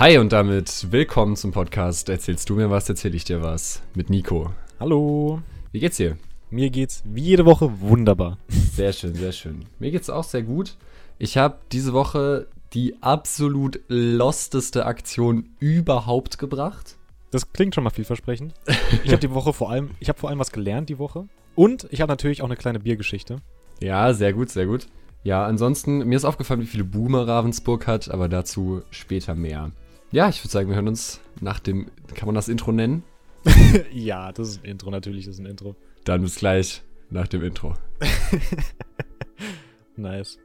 Hi und damit willkommen zum Podcast Erzählst du mir was, erzähl ich dir was mit Nico. Hallo. Wie geht's dir? Mir geht's wie jede Woche wunderbar. Sehr schön, sehr schön. Mir geht's auch sehr gut. Ich habe diese Woche die absolut losteste Aktion überhaupt gebracht. Das klingt schon mal vielversprechend. Ich habe die Woche vor allem, ich habe vor allem was gelernt die Woche. Und ich habe natürlich auch eine kleine Biergeschichte. Ja, sehr gut, sehr gut. Ja, ansonsten, mir ist aufgefallen, wie viele Boomer Ravensburg hat, aber dazu später mehr. Ja, ich würde sagen, wir hören uns nach dem, kann man das Intro nennen? ja, das ist ein Intro, natürlich ist ein Intro. Dann bis gleich nach dem Intro. nice.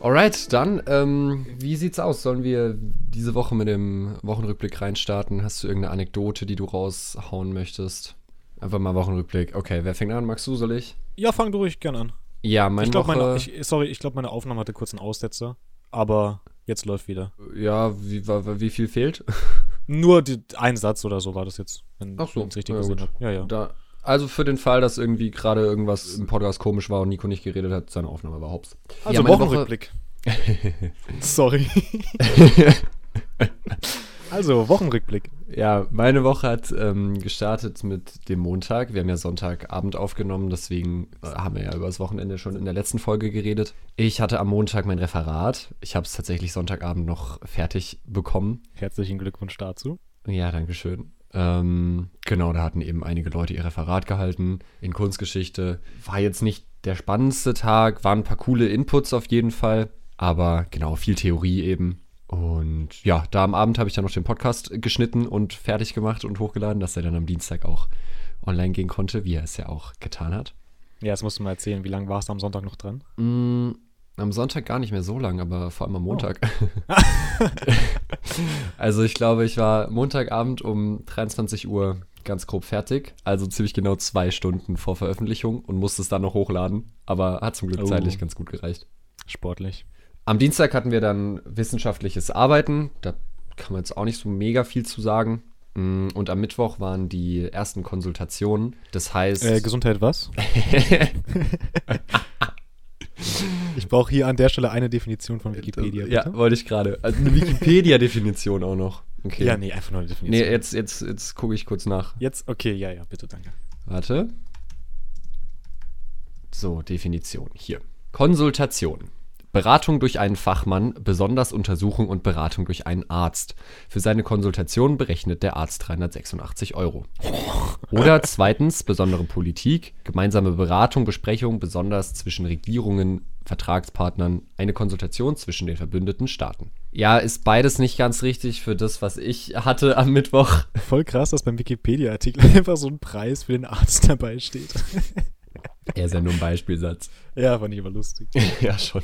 Alright, dann, ähm, wie sieht's aus? Sollen wir diese Woche mit dem Wochenrückblick reinstarten? Hast du irgendeine Anekdote, die du raushauen möchtest? Einfach mal Wochenrückblick. Okay, wer fängt an? Magst du, soll ich? Ja, fang du ruhig gern an. Ja, meine ich glaub, Woche... Meine, ich, sorry, ich glaube, meine Aufnahme hatte kurz einen Aussetzer. Aber jetzt läuft wieder. Ja, wie, wie viel fehlt? Nur die, ein Satz oder so war das jetzt, wenn ich es richtig ja, gesehen habe. Ja, ja. Da, also für den Fall, dass irgendwie gerade irgendwas im Podcast komisch war und Nico nicht geredet hat, seine Aufnahme war hops. Also ja, Wochenrückblick. Sorry. also, Wochenrückblick. Ja, meine Woche hat ähm, gestartet mit dem Montag. Wir haben ja Sonntagabend aufgenommen, deswegen äh, haben wir ja über das Wochenende schon in der letzten Folge geredet. Ich hatte am Montag mein Referat. Ich habe es tatsächlich Sonntagabend noch fertig bekommen. Herzlichen Glückwunsch dazu. Ja, danke schön. Ähm, genau, da hatten eben einige Leute ihr Referat gehalten in Kunstgeschichte. War jetzt nicht der spannendste Tag, waren ein paar coole Inputs auf jeden Fall, aber genau, viel Theorie eben. Und ja, da am Abend habe ich dann noch den Podcast geschnitten und fertig gemacht und hochgeladen, dass er dann am Dienstag auch online gehen konnte, wie er es ja auch getan hat. Ja, das musst du mal erzählen. Wie lange warst du am Sonntag noch dran? Mm, am Sonntag gar nicht mehr so lang, aber vor allem am Montag. Oh. also ich glaube, ich war Montagabend um 23 Uhr ganz grob fertig. Also ziemlich genau zwei Stunden vor Veröffentlichung und musste es dann noch hochladen. Aber hat zum Glück oh. zeitlich ganz gut gereicht. Sportlich. Am Dienstag hatten wir dann wissenschaftliches Arbeiten. Da kann man jetzt auch nicht so mega viel zu sagen. Mm, und am Mittwoch waren die ersten Konsultationen. Das heißt. Äh, Gesundheit was? ich brauche hier an der Stelle eine Definition von Wikipedia. Bitte. Ja, wollte ich gerade. Also eine Wikipedia-Definition auch noch. Okay. Ja, nee, einfach nur eine Definition. Nee, jetzt, jetzt, jetzt gucke ich kurz nach. Jetzt, okay, ja, ja, bitte, danke. Warte. So, Definition. Hier. Konsultation. Beratung durch einen Fachmann, besonders Untersuchung und Beratung durch einen Arzt. Für seine Konsultation berechnet der Arzt 386 Euro. Oder zweitens besondere Politik, gemeinsame Beratung, Besprechung, besonders zwischen Regierungen, Vertragspartnern, eine Konsultation zwischen den verbündeten Staaten. Ja, ist beides nicht ganz richtig für das, was ich hatte am Mittwoch. Voll krass, dass beim Wikipedia-Artikel einfach so ein Preis für den Arzt dabei steht. Er ist ja nur ein Beispielsatz. Ja, fand ich aber lustig. ja, schon.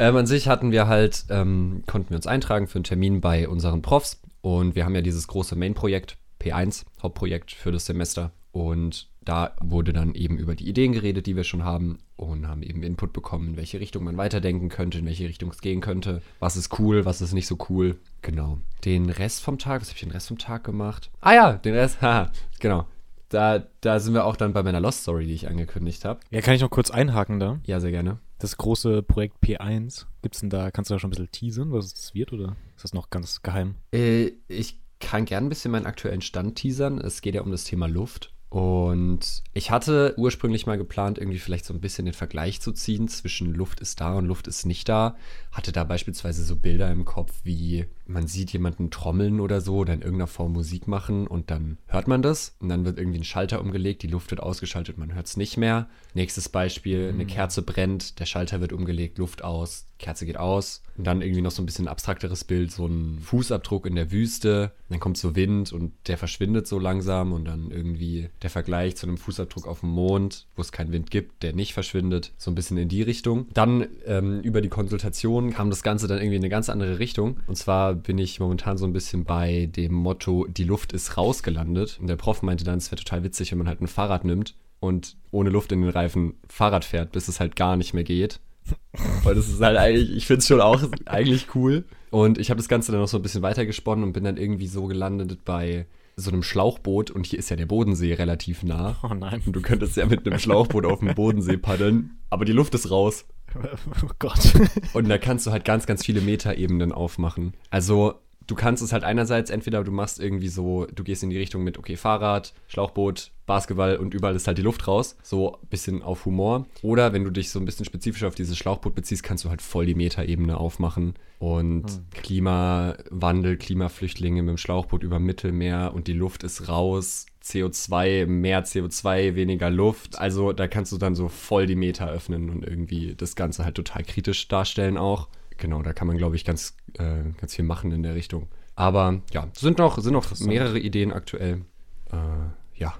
Ähm, an sich hatten wir halt, ähm, konnten wir uns eintragen für einen Termin bei unseren Profs und wir haben ja dieses große Main-Projekt, P1, Hauptprojekt für das Semester und da wurde dann eben über die Ideen geredet, die wir schon haben und haben eben Input bekommen, in welche Richtung man weiterdenken könnte, in welche Richtung es gehen könnte, was ist cool, was ist nicht so cool. Genau. Den Rest vom Tag, was habe ich den Rest vom Tag gemacht? Ah ja, den Rest, haha, genau. Da, da sind wir auch dann bei meiner Lost Story, die ich angekündigt habe. Ja, kann ich noch kurz einhaken da? Ja, sehr gerne das große Projekt P1, gibt's denn da, kannst du da schon ein bisschen teasern, was es wird, oder ist das noch ganz geheim? Äh, ich kann gern ein bisschen meinen aktuellen Stand teasern. Es geht ja um das Thema Luft. Und ich hatte ursprünglich mal geplant, irgendwie vielleicht so ein bisschen den Vergleich zu ziehen zwischen Luft ist da und Luft ist nicht da. Hatte da beispielsweise so Bilder im Kopf, wie man sieht jemanden trommeln oder so oder in irgendeiner Form Musik machen und dann hört man das und dann wird irgendwie ein Schalter umgelegt, die Luft wird ausgeschaltet, man hört es nicht mehr. Nächstes Beispiel, eine mhm. Kerze brennt, der Schalter wird umgelegt, Luft aus, Kerze geht aus. Und dann irgendwie noch so ein bisschen abstrakteres Bild, so ein Fußabdruck in der Wüste. Dann kommt so Wind und der verschwindet so langsam und dann irgendwie der Vergleich zu einem Fußabdruck auf dem Mond, wo es keinen Wind gibt, der nicht verschwindet. So ein bisschen in die Richtung. Dann ähm, über die Konsultation kam das Ganze dann irgendwie in eine ganz andere Richtung. Und zwar bin ich momentan so ein bisschen bei dem Motto, die Luft ist rausgelandet. Und der Prof meinte dann, es wäre total witzig, wenn man halt ein Fahrrad nimmt und ohne Luft in den Reifen Fahrrad fährt, bis es halt gar nicht mehr geht. Weil das ist halt eigentlich, ich finde es schon auch eigentlich cool. Und ich habe das Ganze dann noch so ein bisschen weitergesponnen und bin dann irgendwie so gelandet bei so einem Schlauchboot und hier ist ja der Bodensee relativ nah. Oh nein. Und du könntest ja mit einem Schlauchboot auf dem Bodensee paddeln, aber die Luft ist raus. Oh Gott. Und da kannst du halt ganz, ganz viele Meterebenen aufmachen. Also du kannst es halt einerseits entweder du machst irgendwie so, du gehst in die Richtung mit, okay, Fahrrad, Schlauchboot, Basketball und überall ist halt die Luft raus. So ein bisschen auf Humor. Oder wenn du dich so ein bisschen spezifischer auf dieses Schlauchboot beziehst, kannst du halt voll die Metaebene aufmachen. Und Klimawandel, Klimaflüchtlinge mit dem Schlauchboot über Mittelmeer und die Luft ist raus. CO2, mehr CO2, weniger Luft. Also da kannst du dann so voll die Meta öffnen und irgendwie das Ganze halt total kritisch darstellen auch. Genau, da kann man, glaube ich, ganz, äh, ganz viel machen in der Richtung. Aber ja, sind noch, sind noch mehrere Ideen aktuell. Äh, ja.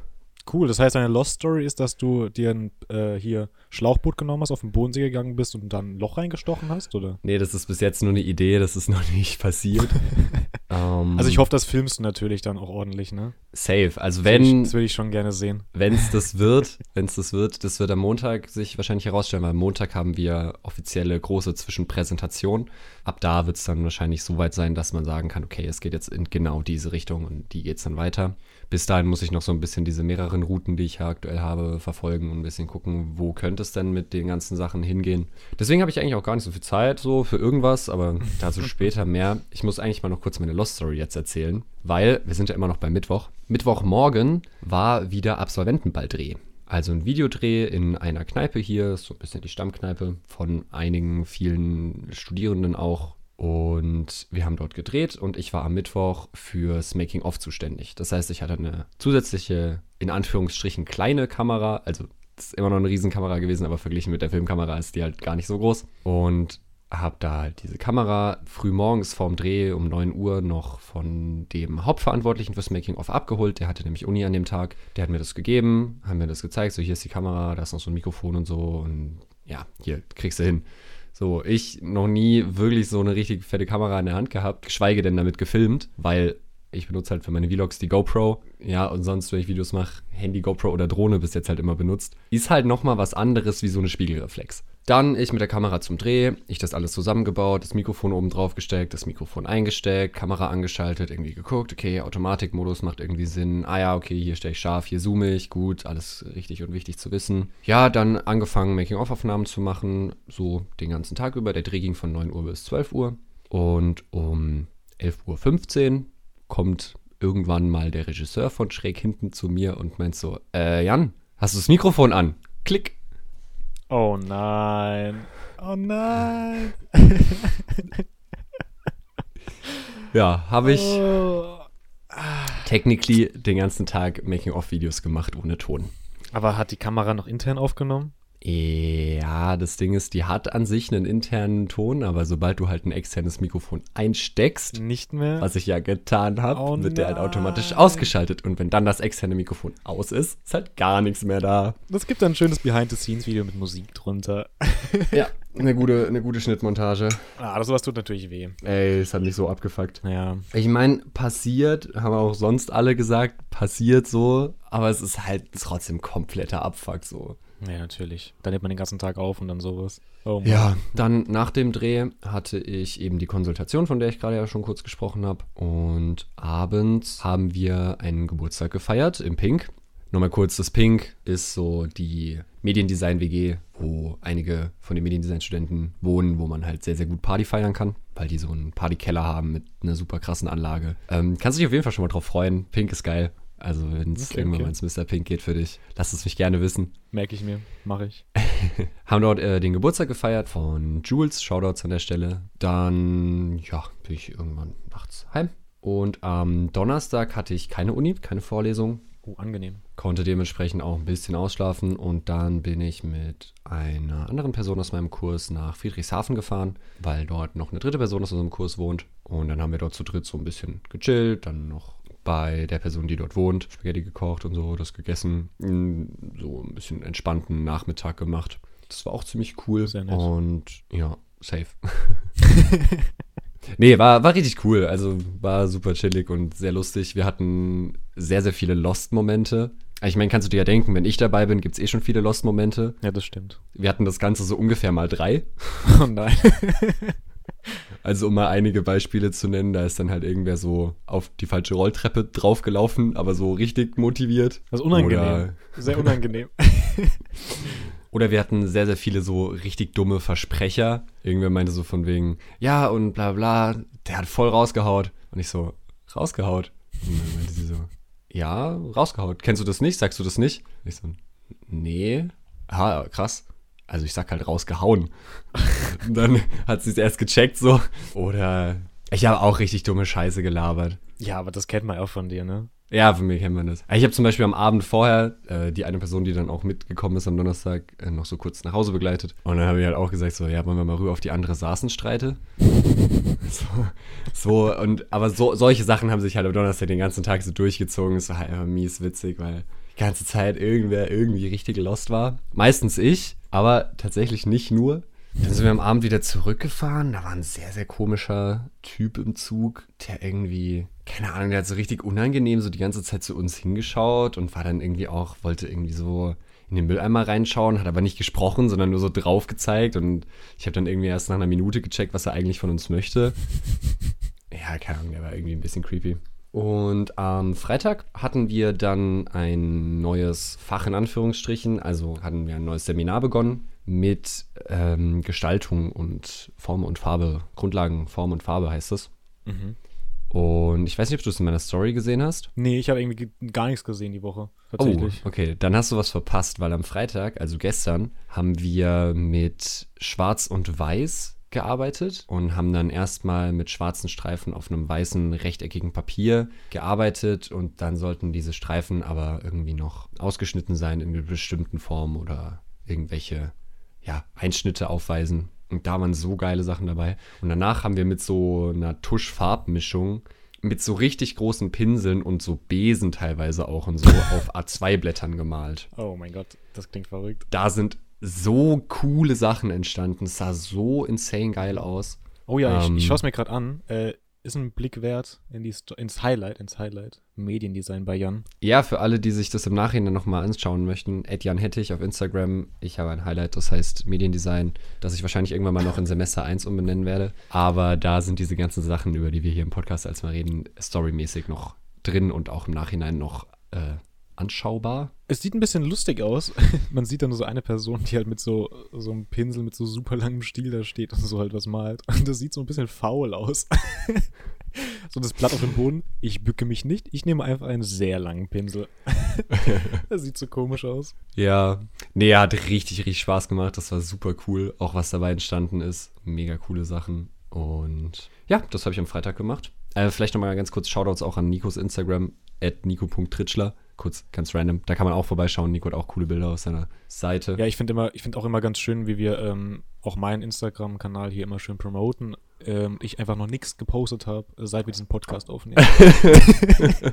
Cool, das heißt, deine Lost Story ist, dass du dir äh, hier Schlauchboot genommen hast, auf den Bodensee gegangen bist und dann ein Loch reingestochen hast, oder? Nee, das ist bis jetzt nur eine Idee, das ist noch nicht passiert. ähm, Also ich hoffe, das filmst du natürlich dann auch ordentlich, ne? Safe. Also Das will ich- wenn Das würde ich schon gerne sehen. wenn es das wird, wenn es das wird, das wird am Montag sich wahrscheinlich herausstellen, weil am Montag haben wir offizielle große Zwischenpräsentation. Ab da wird es dann wahrscheinlich so weit sein, dass man sagen kann, okay, es geht jetzt in genau diese Richtung und die geht es dann weiter. Bis dahin muss ich noch so ein bisschen diese mehreren Routen, die ich ja aktuell habe, verfolgen und ein bisschen gucken, wo könnte es denn mit den ganzen Sachen hingehen. Deswegen habe ich eigentlich auch gar nicht so viel Zeit so für irgendwas, aber dazu später mehr. Ich muss eigentlich mal noch kurz meine Lost Story jetzt erzählen, weil wir sind ja immer noch bei Mittwoch. Mittwochmorgen war wieder Absolventenballdreh. Also ein Videodreh in einer Kneipe hier, so ein bisschen die Stammkneipe von einigen, vielen Studierenden auch. Und wir haben dort gedreht und ich war am Mittwoch fürs Making-of zuständig. Das heißt, ich hatte eine zusätzliche, in Anführungsstrichen, kleine Kamera. Also, ist immer noch eine Riesenkamera gewesen, aber verglichen mit der Filmkamera ist die halt gar nicht so groß. Und habe da halt diese Kamera früh morgens vorm Dreh um 9 Uhr noch von dem Hauptverantwortlichen fürs Making-of abgeholt. Der hatte nämlich Uni an dem Tag. Der hat mir das gegeben, haben mir das gezeigt. So, hier ist die Kamera, da ist noch so ein Mikrofon und so. Und ja, hier kriegst du hin. So, ich noch nie wirklich so eine richtig fette Kamera in der Hand gehabt, geschweige denn damit gefilmt, weil ich benutze halt für meine Vlogs die GoPro. Ja, und sonst, wenn ich Videos mache, Handy, GoPro oder Drohne bis jetzt halt immer benutzt. Ist halt nochmal was anderes wie so eine Spiegelreflex. Dann ich mit der Kamera zum Dreh, ich das alles zusammengebaut, das Mikrofon oben drauf gesteckt, das Mikrofon eingesteckt, Kamera angeschaltet, irgendwie geguckt, okay, Automatikmodus macht irgendwie Sinn. Ah ja, okay, hier stelle ich scharf, hier zoome ich, gut, alles richtig und wichtig zu wissen. Ja, dann angefangen, Making-of-Aufnahmen zu machen, so den ganzen Tag über. Der Dreh ging von 9 Uhr bis 12 Uhr. Und um 11.15 Uhr kommt irgendwann mal der Regisseur von schräg hinten zu mir und meint so, äh, Jan, hast du das Mikrofon an? Klick. Oh nein. Oh nein. Ja, habe ich Oh. technically den ganzen Tag Making-of-Videos gemacht ohne Ton. Aber hat die Kamera noch intern aufgenommen? Ja, das Ding ist, die hat an sich einen internen Ton, aber sobald du halt ein externes Mikrofon einsteckst, Nicht mehr? was ich ja getan habe, Oh wird der halt automatisch ausgeschaltet. Und wenn dann das externe Mikrofon aus ist, ist halt gar nichts mehr da. Das gibt ein schönes Behind-the-Scenes-Video mit Musik drunter. Ja, eine gute, eine gute Schnittmontage. Ah, das sowas tut natürlich weh. Ey, es hat mich so abgefuckt. Ja. Ich meine, passiert, haben auch sonst alle gesagt, passiert so, aber es ist halt trotzdem kompletter Abfuck so. Ja, natürlich. Dann nimmt man den ganzen Tag auf und dann sowas. Oh. Ja, dann nach dem Dreh hatte ich eben die Konsultation, von der ich gerade ja schon kurz gesprochen habe. Und abends haben wir einen Geburtstag gefeiert im Pink. Nochmal kurz, das Pink ist so die Mediendesign-WG, wo einige von den Mediendesign-Studenten wohnen, wo man halt sehr, sehr gut Party feiern kann, weil die so einen Partykeller haben mit einer super krassen Anlage. Ähm, kannst dich auf jeden Fall schon mal drauf freuen. Pink ist geil. Also, wenn es Okay, irgendwann okay. mal ins Mr. Pink geht für dich, lass es mich gerne wissen Merke ich mir. Mache ich. haben dort äh, den Geburtstag gefeiert von Jules, Shoutouts an der Stelle. Dann, ja, bin ich irgendwann nachts heim. Und am Donnerstag hatte ich keine Uni, keine Vorlesung. Oh, angenehm. Konnte dementsprechend auch ein bisschen ausschlafen. Und dann bin ich mit einer anderen Person aus meinem Kurs nach Friedrichshafen gefahren, weil dort noch eine dritte Person aus unserem Kurs wohnt. Und dann haben wir dort zu dritt so ein bisschen gechillt, dann noch bei der Person, die dort wohnt, Spaghetti gekocht und so, das gegessen. Mm, So ein bisschen entspannten Nachmittag gemacht. Das war auch ziemlich cool. Sehr nett. Und ja, safe. nee, war, war richtig cool. Also war super chillig und sehr lustig. Wir hatten sehr, sehr viele Lost-Momente. Ich meine, kannst du dir ja denken, wenn ich dabei bin, gibt es eh schon viele Lost-Momente. Ja, das stimmt. Wir hatten das Ganze so ungefähr mal drei. Oh nein. Also um mal einige Beispiele zu nennen, da ist dann halt irgendwer so auf die falsche Rolltreppe draufgelaufen, aber so richtig motiviert. Das ist unangenehm. Oder, Sehr unangenehm. oder wir hatten sehr, sehr viele so richtig dumme Versprecher. Irgendwer meinte so von wegen, ja und bla bla, der hat voll rausgehaut. Und ich so, rausgehaut? Und dann meinte sie so, ja, rausgehaut. Kennst du das nicht? Sagst du das nicht? Ich so, nee. Ah, krass. Also ich sag halt rausgehauen. Und dann hat sie es erst gecheckt so. Oder ich habe auch richtig dumme Scheiße gelabert. ja, aber das kennt man auch von dir, ne? Ja, von mir kennt man das. Ich habe zum Beispiel am Abend vorher äh, die eine Person, die dann auch mitgekommen ist am Donnerstag, äh, noch so kurz nach Hause begleitet. Und dann habe ich halt auch gesagt, so, ja, wollen wir mal rüber auf die andere Saßenstreite? so, so, und aber so, solche Sachen haben sich halt am Donnerstag den ganzen Tag so durchgezogen. Es war halt einfach mies witzig, weil ganze Zeit irgendwer irgendwie richtig lost war. Meistens ich, aber tatsächlich nicht nur. Dann sind wir am Abend wieder zurückgefahren. Da war ein sehr, sehr komischer Typ im Zug, der irgendwie, keine Ahnung, der hat so richtig unangenehm so die ganze Zeit zu uns hingeschaut und war dann irgendwie auch, wollte irgendwie so in den Mülleimer reinschauen, hat aber nicht gesprochen, sondern nur so drauf gezeigt und ich habe dann irgendwie erst nach einer Minute gecheckt, was er eigentlich von uns möchte. Ja, keine Ahnung, der war irgendwie ein bisschen creepy. Und am Freitag hatten wir dann ein neues Fach in Anführungsstrichen, also hatten wir ein neues Seminar begonnen mit ähm, Gestaltung und Form und Farbe, Grundlagen Form und Farbe heißt es. Mhm. Und ich weiß nicht, ob du es in meiner Story gesehen hast. Nee, ich habe irgendwie ge- gar nichts gesehen die Woche. Oh, Tatsächlich. okay, dann hast du was verpasst, weil am Freitag, also gestern, haben wir mit Schwarz und Weiß gearbeitet und haben dann erstmal mit schwarzen Streifen auf einem weißen rechteckigen Papier gearbeitet und dann sollten diese Streifen aber irgendwie noch ausgeschnitten sein in einer bestimmten Form oder irgendwelche ja, Einschnitte aufweisen. Und da waren so geile Sachen dabei. Und danach haben wir mit so einer Tuschfarbmischung mit so richtig großen Pinseln und so Besen teilweise auch und so auf A2-Blättern gemalt. Oh mein Gott, das klingt verrückt. Da sind so coole Sachen entstanden. Es sah so insane geil aus. Oh ja, Ähm, ich, ich schaue es mir gerade an. Äh, ist ein Blick wert in die Sto ins Highlight, ins Highlight. Mediendesign bei Jan. Ja, für alle, die sich das im Nachhinein nochmal anschauen möchten, Jan Hettich auf Instagram. Ich habe ein Highlight, das heißt Mediendesign, das ich wahrscheinlich irgendwann mal noch in Semester 1 umbenennen werde. Aber da sind diese ganzen Sachen, über die wir hier im Podcast als mal reden, storymäßig noch drin und auch im Nachhinein noch äh, anschaubar. Es sieht ein bisschen lustig aus. Man sieht dann so eine Person, die halt mit so, so einem Pinsel mit so super langem Stiel da steht und so halt was malt. Und das sieht so ein bisschen faul aus. so das Blatt auf dem Boden. Ich bücke mich nicht. Ich nehme einfach einen sehr langen Pinsel. das sieht so komisch aus. Ja, nee, hat richtig, richtig Spaß gemacht. Das war super cool. Auch was dabei entstanden ist. Mega coole Sachen. Und ja, das habe ich am Freitag gemacht. Äh, vielleicht nochmal ganz kurz Shoutouts auch an Nikos Instagram, at nico.tritschler. Kurz, ganz random. Da kann man auch vorbeischauen. Nico hat auch coole Bilder auf seiner Seite. Ja, ich finde immer, ich finde auch immer ganz schön, wie wir ähm, auch meinen Instagram-Kanal hier immer schön promoten. Ähm, ich einfach noch nichts gepostet habe, seit wir diesen Podcast aufnehmen.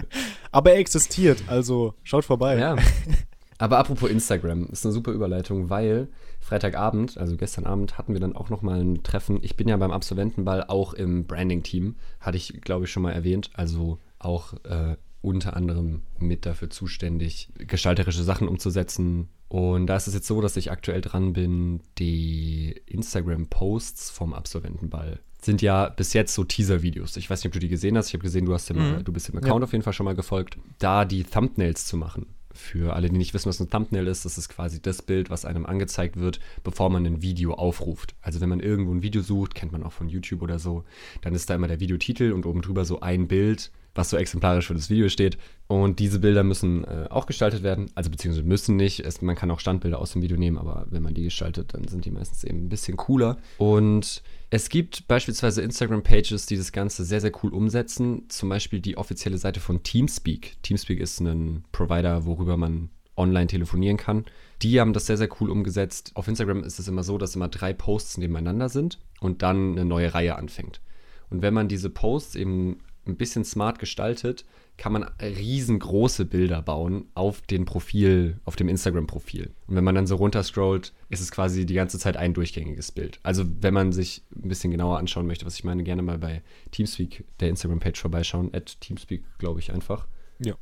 Aber er existiert, also schaut vorbei. Ja. Aber apropos Instagram, ist eine super Überleitung, weil Freitagabend, also gestern Abend, hatten wir dann auch nochmal ein Treffen. Ich bin ja beim Absolventenball auch im Branding-Team, hatte ich, glaube ich, schon mal erwähnt. Also auch äh, unter anderem mit dafür zuständig, gestalterische Sachen umzusetzen. Und da ist es jetzt so, dass ich aktuell dran bin, die Instagram-Posts vom Absolventenball sind ja bis jetzt so Teaser-Videos. Ich weiß nicht, ob du die gesehen hast. Ich habe gesehen, du, hast dem, Mhm. du bist dem Account auf jeden Fall schon mal gefolgt. Da die Thumbnails zu machen. Für alle, die nicht wissen, was ein Thumbnail ist, das ist quasi das Bild, was einem angezeigt wird, bevor man ein Video aufruft. Also wenn man irgendwo ein Video sucht, kennt man auch von YouTube oder so, dann ist da immer der Videotitel und oben drüber so ein Bild, was so exemplarisch für das Video steht. Und diese Bilder müssen äh, auch gestaltet werden, also beziehungsweise müssen nicht. Es, man kann auch Standbilder aus dem Video nehmen, aber wenn man die gestaltet, dann sind die meistens eben ein bisschen cooler. Und es gibt beispielsweise Instagram-Pages, die das Ganze sehr, sehr cool umsetzen. Zum Beispiel die offizielle Seite von Teamspeak. Teamspeak ist ein Provider, worüber man online telefonieren kann. Die haben das sehr, sehr cool umgesetzt. Auf Instagram ist es immer so, dass immer drei Posts nebeneinander sind und dann eine neue Reihe anfängt. Und wenn man diese Posts eben ein bisschen smart gestaltet, kann man riesengroße Bilder bauen auf den Profil, auf dem Instagram-Profil. Und wenn man dann so runterscrollt, ist es quasi die ganze Zeit ein durchgängiges Bild. Also wenn man sich ein bisschen genauer anschauen möchte, was ich meine, gerne mal bei Teamspeak, der Instagram-Page vorbeischauen. At Teamspeak, glaube ich einfach. Ja.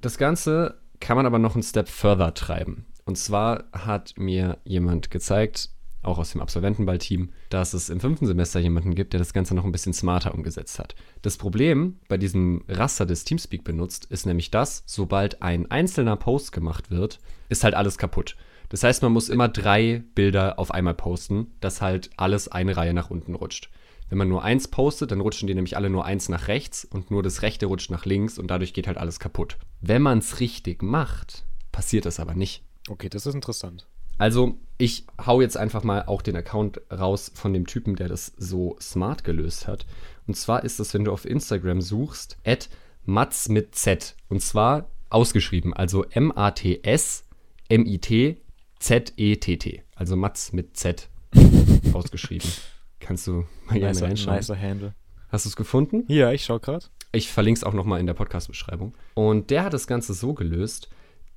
Das Ganze kann man aber noch einen Step further treiben. Und zwar hat mir jemand gezeigt, auch aus dem Absolventenball-Team, dass es im fünften Semester jemanden gibt, der das Ganze noch ein bisschen smarter umgesetzt hat. Das Problem bei diesem Raster, das Teamspeak benutzt, ist nämlich das, sobald ein einzelner Post gemacht wird, ist halt alles kaputt. Das heißt, man muss immer drei Bilder auf einmal posten, dass halt alles eine Reihe nach unten rutscht. Wenn man nur eins postet, dann rutschen die nämlich alle nur eins nach rechts und nur das rechte rutscht nach links und dadurch geht halt alles kaputt. Wenn man es richtig macht, passiert das aber nicht. Okay, das ist interessant. Also, ich hau jetzt einfach mal auch den Account raus von dem Typen, der das so smart gelöst hat. Und zwar ist das, wenn du auf Instagram suchst, at Mats mit Z. Und zwar ausgeschrieben, also M-A-T-S, M-I-T, Z-E-T-T. Also Mats mit Z ausgeschrieben. Kannst du mal gerne reinschauen. nicer Handle. Hast du es gefunden? Ja, ich schau gerade. Ich verlinke es auch nochmal in der Podcast-Beschreibung. Und der hat das Ganze so gelöst,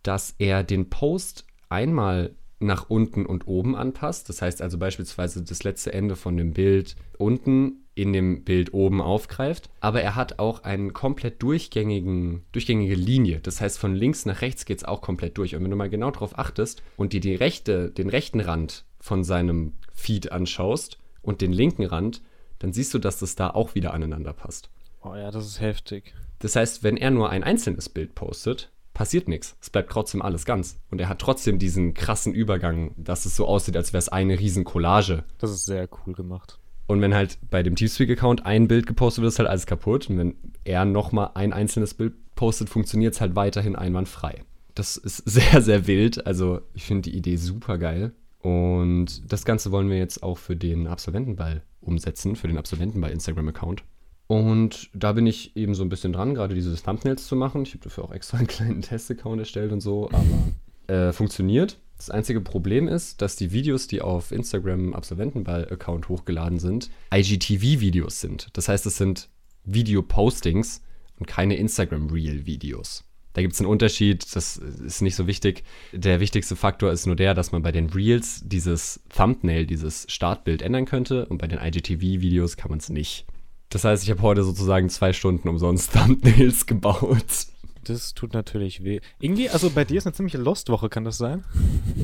dass er den Post einmal nach unten und oben anpasst. Das heißt also beispielsweise das letzte Ende von dem Bild unten in dem Bild oben aufgreift. Aber er hat auch einen komplett durchgängigen, durchgängige Linie. Das heißt, von links nach rechts geht es auch komplett durch. Und wenn du mal genau darauf achtest und dir die rechte, den rechten Rand von seinem Feed anschaust und den linken Rand, dann siehst du, dass das da auch wieder aneinander passt. Oh ja, das ist heftig. Das heißt, wenn er nur ein einzelnes Bild postet, passiert nichts. Es bleibt trotzdem alles ganz. Und er hat trotzdem diesen krassen Übergang, dass es so aussieht, als wäre es eine riesen Collage. Das ist sehr cool gemacht. Und wenn halt bei dem Teamspeak-Account ein Bild gepostet wird, ist halt alles kaputt. Und wenn er nochmal ein einzelnes Bild postet, funktioniert es halt weiterhin einwandfrei. Das ist sehr, sehr wild. Also ich finde die Idee super geil. Und das Ganze wollen wir jetzt auch für den Absolventenball umsetzen, für den Absolventenball Instagram-Account. Und da bin ich eben so ein bisschen dran, gerade diese Thumbnails zu machen. Ich habe dafür auch extra einen kleinen Test-Account erstellt und so, aber äh, funktioniert. Das einzige Problem ist, dass die Videos, die auf Instagram Absolventenball-Account hochgeladen sind, IGTV-Videos sind. Das heißt, es sind Video-Postings und keine Instagram-Reel-Videos. Da gibt es einen Unterschied, das ist nicht so wichtig. Der wichtigste Faktor ist nur der, dass man bei den Reels dieses Thumbnail, dieses Startbild ändern könnte und bei den IGTV-Videos kann man es nicht. Das heißt, ich habe heute sozusagen zwei Stunden umsonst Thumbnails gebaut. Das tut natürlich weh. Irgendwie, also bei dir ist eine ziemliche Lost-Woche, kann das sein?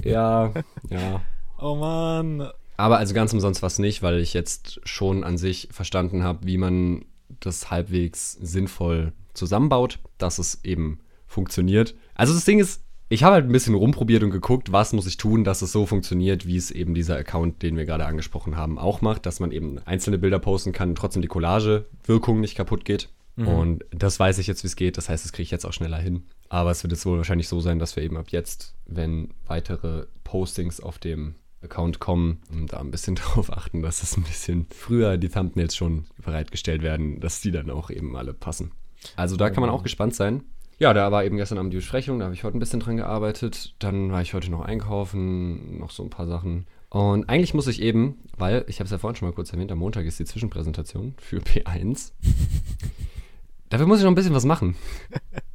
Ja, ja. Oh Mann. Aber also ganz umsonst was nicht, weil ich jetzt schon an sich verstanden habe, wie man das halbwegs sinnvoll zusammenbaut, dass es eben funktioniert. Also das Ding ist, ich habe halt ein bisschen rumprobiert und geguckt, was muss ich tun, dass es so funktioniert, wie es eben dieser Account, den wir gerade angesprochen haben, auch macht, dass man eben einzelne Bilder posten kann, trotzdem die Collage-Wirkung nicht kaputt geht. Mhm. Und das weiß ich jetzt, wie es geht. Das heißt, das kriege ich jetzt auch schneller hin. Aber es wird jetzt wohl wahrscheinlich so sein, dass wir eben ab jetzt, wenn weitere Postings auf dem Account kommen, da ein bisschen drauf achten, dass es ein bisschen früher die Thumbnails schon bereitgestellt werden, dass die dann auch eben alle passen. Also da kann man auch gespannt sein. Ja, da war eben gestern Abend die Besprechung, da habe ich heute ein bisschen dran gearbeitet. Dann war ich heute noch einkaufen, noch so ein paar Sachen. Und eigentlich muss ich eben, weil, ich habe es ja vorhin schon mal kurz erwähnt, am Montag ist die Zwischenpräsentation für P1. Dafür muss ich noch ein bisschen was machen.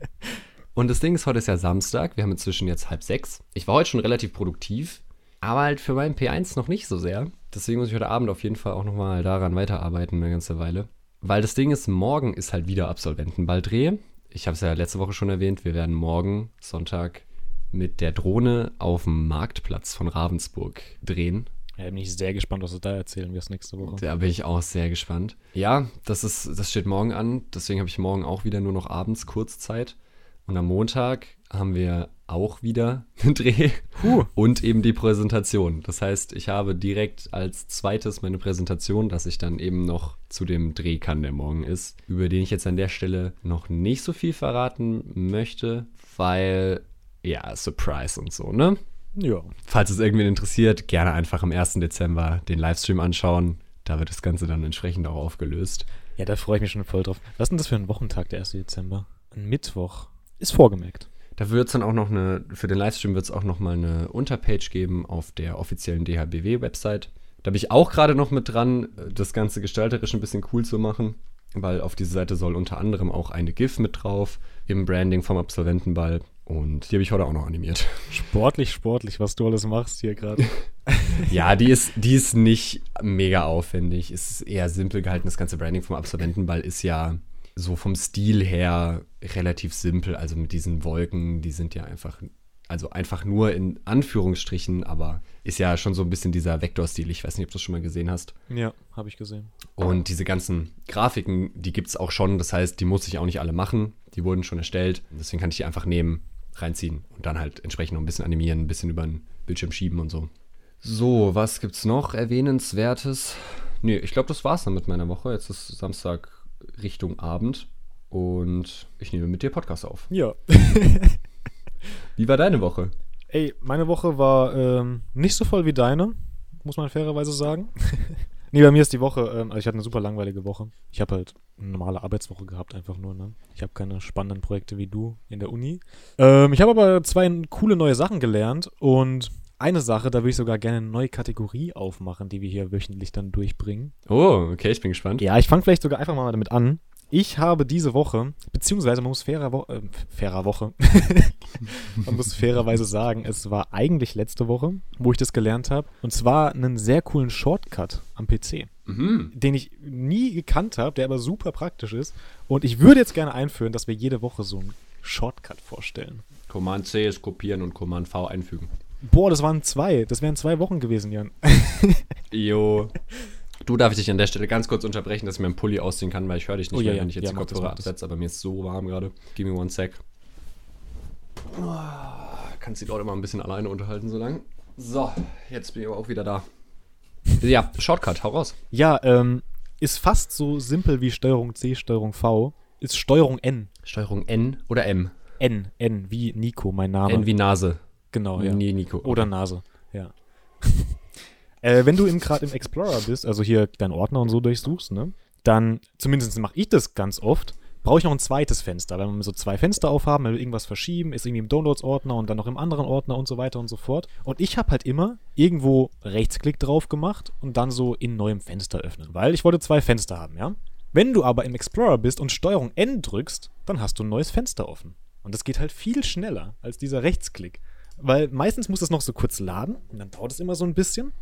Und das Ding ist, heute ist ja Samstag, wir haben inzwischen jetzt halb sechs. Ich war heute schon relativ produktiv, aber halt für meinen P1 noch nicht so sehr. Deswegen muss ich heute Abend auf jeden Fall auch nochmal daran weiterarbeiten, eine ganze Weile. Weil das Ding ist, morgen ist halt wieder Absolventenballdreh ich habe es ja letzte Woche schon erwähnt, wir werden morgen Sonntag mit der Drohne auf dem Marktplatz von Ravensburg drehen. Ja, bin ich sehr gespannt, was du da erzählen wirst nächste Woche. Da bin ich auch sehr gespannt. Ja, das ist, das steht morgen an. Deswegen habe ich morgen auch wieder nur noch abends Kurzzeit. Und am Montag haben wir auch wieder einen Dreh Puh. und eben die Präsentation. Das heißt, ich habe direkt als zweites meine Präsentation, dass ich dann eben noch zu dem Dreh kann, der morgen ist, über den ich jetzt an der Stelle noch nicht so viel verraten möchte, weil, ja, Surprise und so, ne? Ja. Falls es irgendwen interessiert, gerne einfach am 1. Dezember den Livestream anschauen. Da wird das Ganze dann entsprechend auch aufgelöst. Ja, da freue ich mich schon voll drauf. Was ist denn das für ein Wochentag, der 1. Dezember? Ein Mittwoch. Ist vorgemerkt. Da wird es dann auch noch eine, für den Livestream wird es auch noch mal eine Unterpage geben auf der offiziellen DHBW-Website. Da bin ich auch gerade noch mit dran, das Ganze gestalterisch ein bisschen cool zu machen, weil auf diese Seite soll unter anderem auch eine GIF mit drauf im Branding vom Absolventenball. Und die habe ich heute auch noch animiert. Sportlich, sportlich, was du alles machst hier gerade. ja, die ist, die ist nicht mega aufwendig. Es ist eher simpel gehalten. Das ganze Branding vom Absolventenball ist ja so vom Stil her relativ simpel. Also mit diesen Wolken, die sind ja einfach Also einfach nur in Anführungsstrichen, aber ist ja schon so ein bisschen dieser Vektorstil. Ich weiß nicht, ob du das schon mal gesehen hast. Ja, habe ich gesehen. Und diese ganzen Grafiken, die gibt es auch schon. Das heißt, die muss ich auch nicht alle machen. Die wurden schon erstellt. Deswegen kann ich die einfach nehmen, reinziehen und dann halt entsprechend noch ein bisschen animieren, ein bisschen über den Bildschirm schieben und so. So, was gibt's noch Erwähnenswertes? Nee, ich glaube, das war's dann mit meiner Woche. Jetzt ist Samstag Richtung Abend und ich nehme mit dir Podcast auf. Ja. Wie war deine Woche? Ey, meine Woche war ähm, nicht so voll wie deine, muss man fairerweise sagen. nee, bei mir ist die Woche, ähm, also ich hatte eine super langweilige Woche. Ich habe halt eine normale Arbeitswoche gehabt, einfach nur, ne? Ich habe keine spannenden Projekte wie du in der Uni. Ähm, ich habe aber zwei coole neue Sachen gelernt und eine Sache, da würde ich sogar gerne eine neue Kategorie aufmachen, die wir hier wöchentlich dann durchbringen. Oh, okay, ich bin gespannt. Ja, ich fange vielleicht sogar einfach mal damit an. Ich habe diese Woche, beziehungsweise man muss fairer, Wo äh, fairer Woche, man muss fairerweise sagen, es war eigentlich letzte Woche, wo ich das gelernt habe. Und zwar einen sehr coolen Shortcut am PC, Mhm. den ich nie gekannt habe, der aber super praktisch ist. Und ich würde jetzt gerne einführen, dass wir jede Woche so einen Shortcut vorstellen. Command C ist kopieren und Command V einfügen. Boah, das waren zwei. Das wären zwei Wochen gewesen, Jan. Jo. Du darf ich dich an der Stelle ganz kurz unterbrechen, dass ich mir einen Pulli ausziehen kann, weil ich höre dich nicht Oh, mehr, ja. wenn ich jetzt Ja, die Kopfhörer absetze, aber mir ist so warm gerade. Give me one sec. Oh, kannst die Leute mal ein bisschen alleine unterhalten so lang. So, jetzt bin ich aber auch wieder da. Ja, Shortcut, hau raus. Ja, ähm, ist fast so simpel wie Steuerung C, Steuerung V. Ist Steuerung N. Steuerung N oder M? N, N, wie Nico, mein Name. N wie Nase. Genau, ja. Nee, Nico. Oder Nase, ja. äh, wenn du gerade im Explorer bist, also hier deinen Ordner und so durchsuchst, ne, dann, zumindest mache ich das ganz oft, brauche ich noch ein zweites Fenster. Wenn wir so zwei Fenster aufhaben, wenn wir irgendwas verschieben, ist irgendwie im Downloads-Ordner und dann noch im anderen Ordner und so weiter und so fort. Und ich habe halt immer irgendwo Rechtsklick drauf gemacht und dann so in neuem Fenster öffnen, weil ich wollte zwei Fenster haben, ja. Wenn du aber im Explorer bist und Steuerung N drückst, dann hast du ein neues Fenster offen. Und das geht halt viel schneller als dieser Rechtsklick. Weil meistens muss das noch so kurz laden und dann dauert es immer so ein bisschen.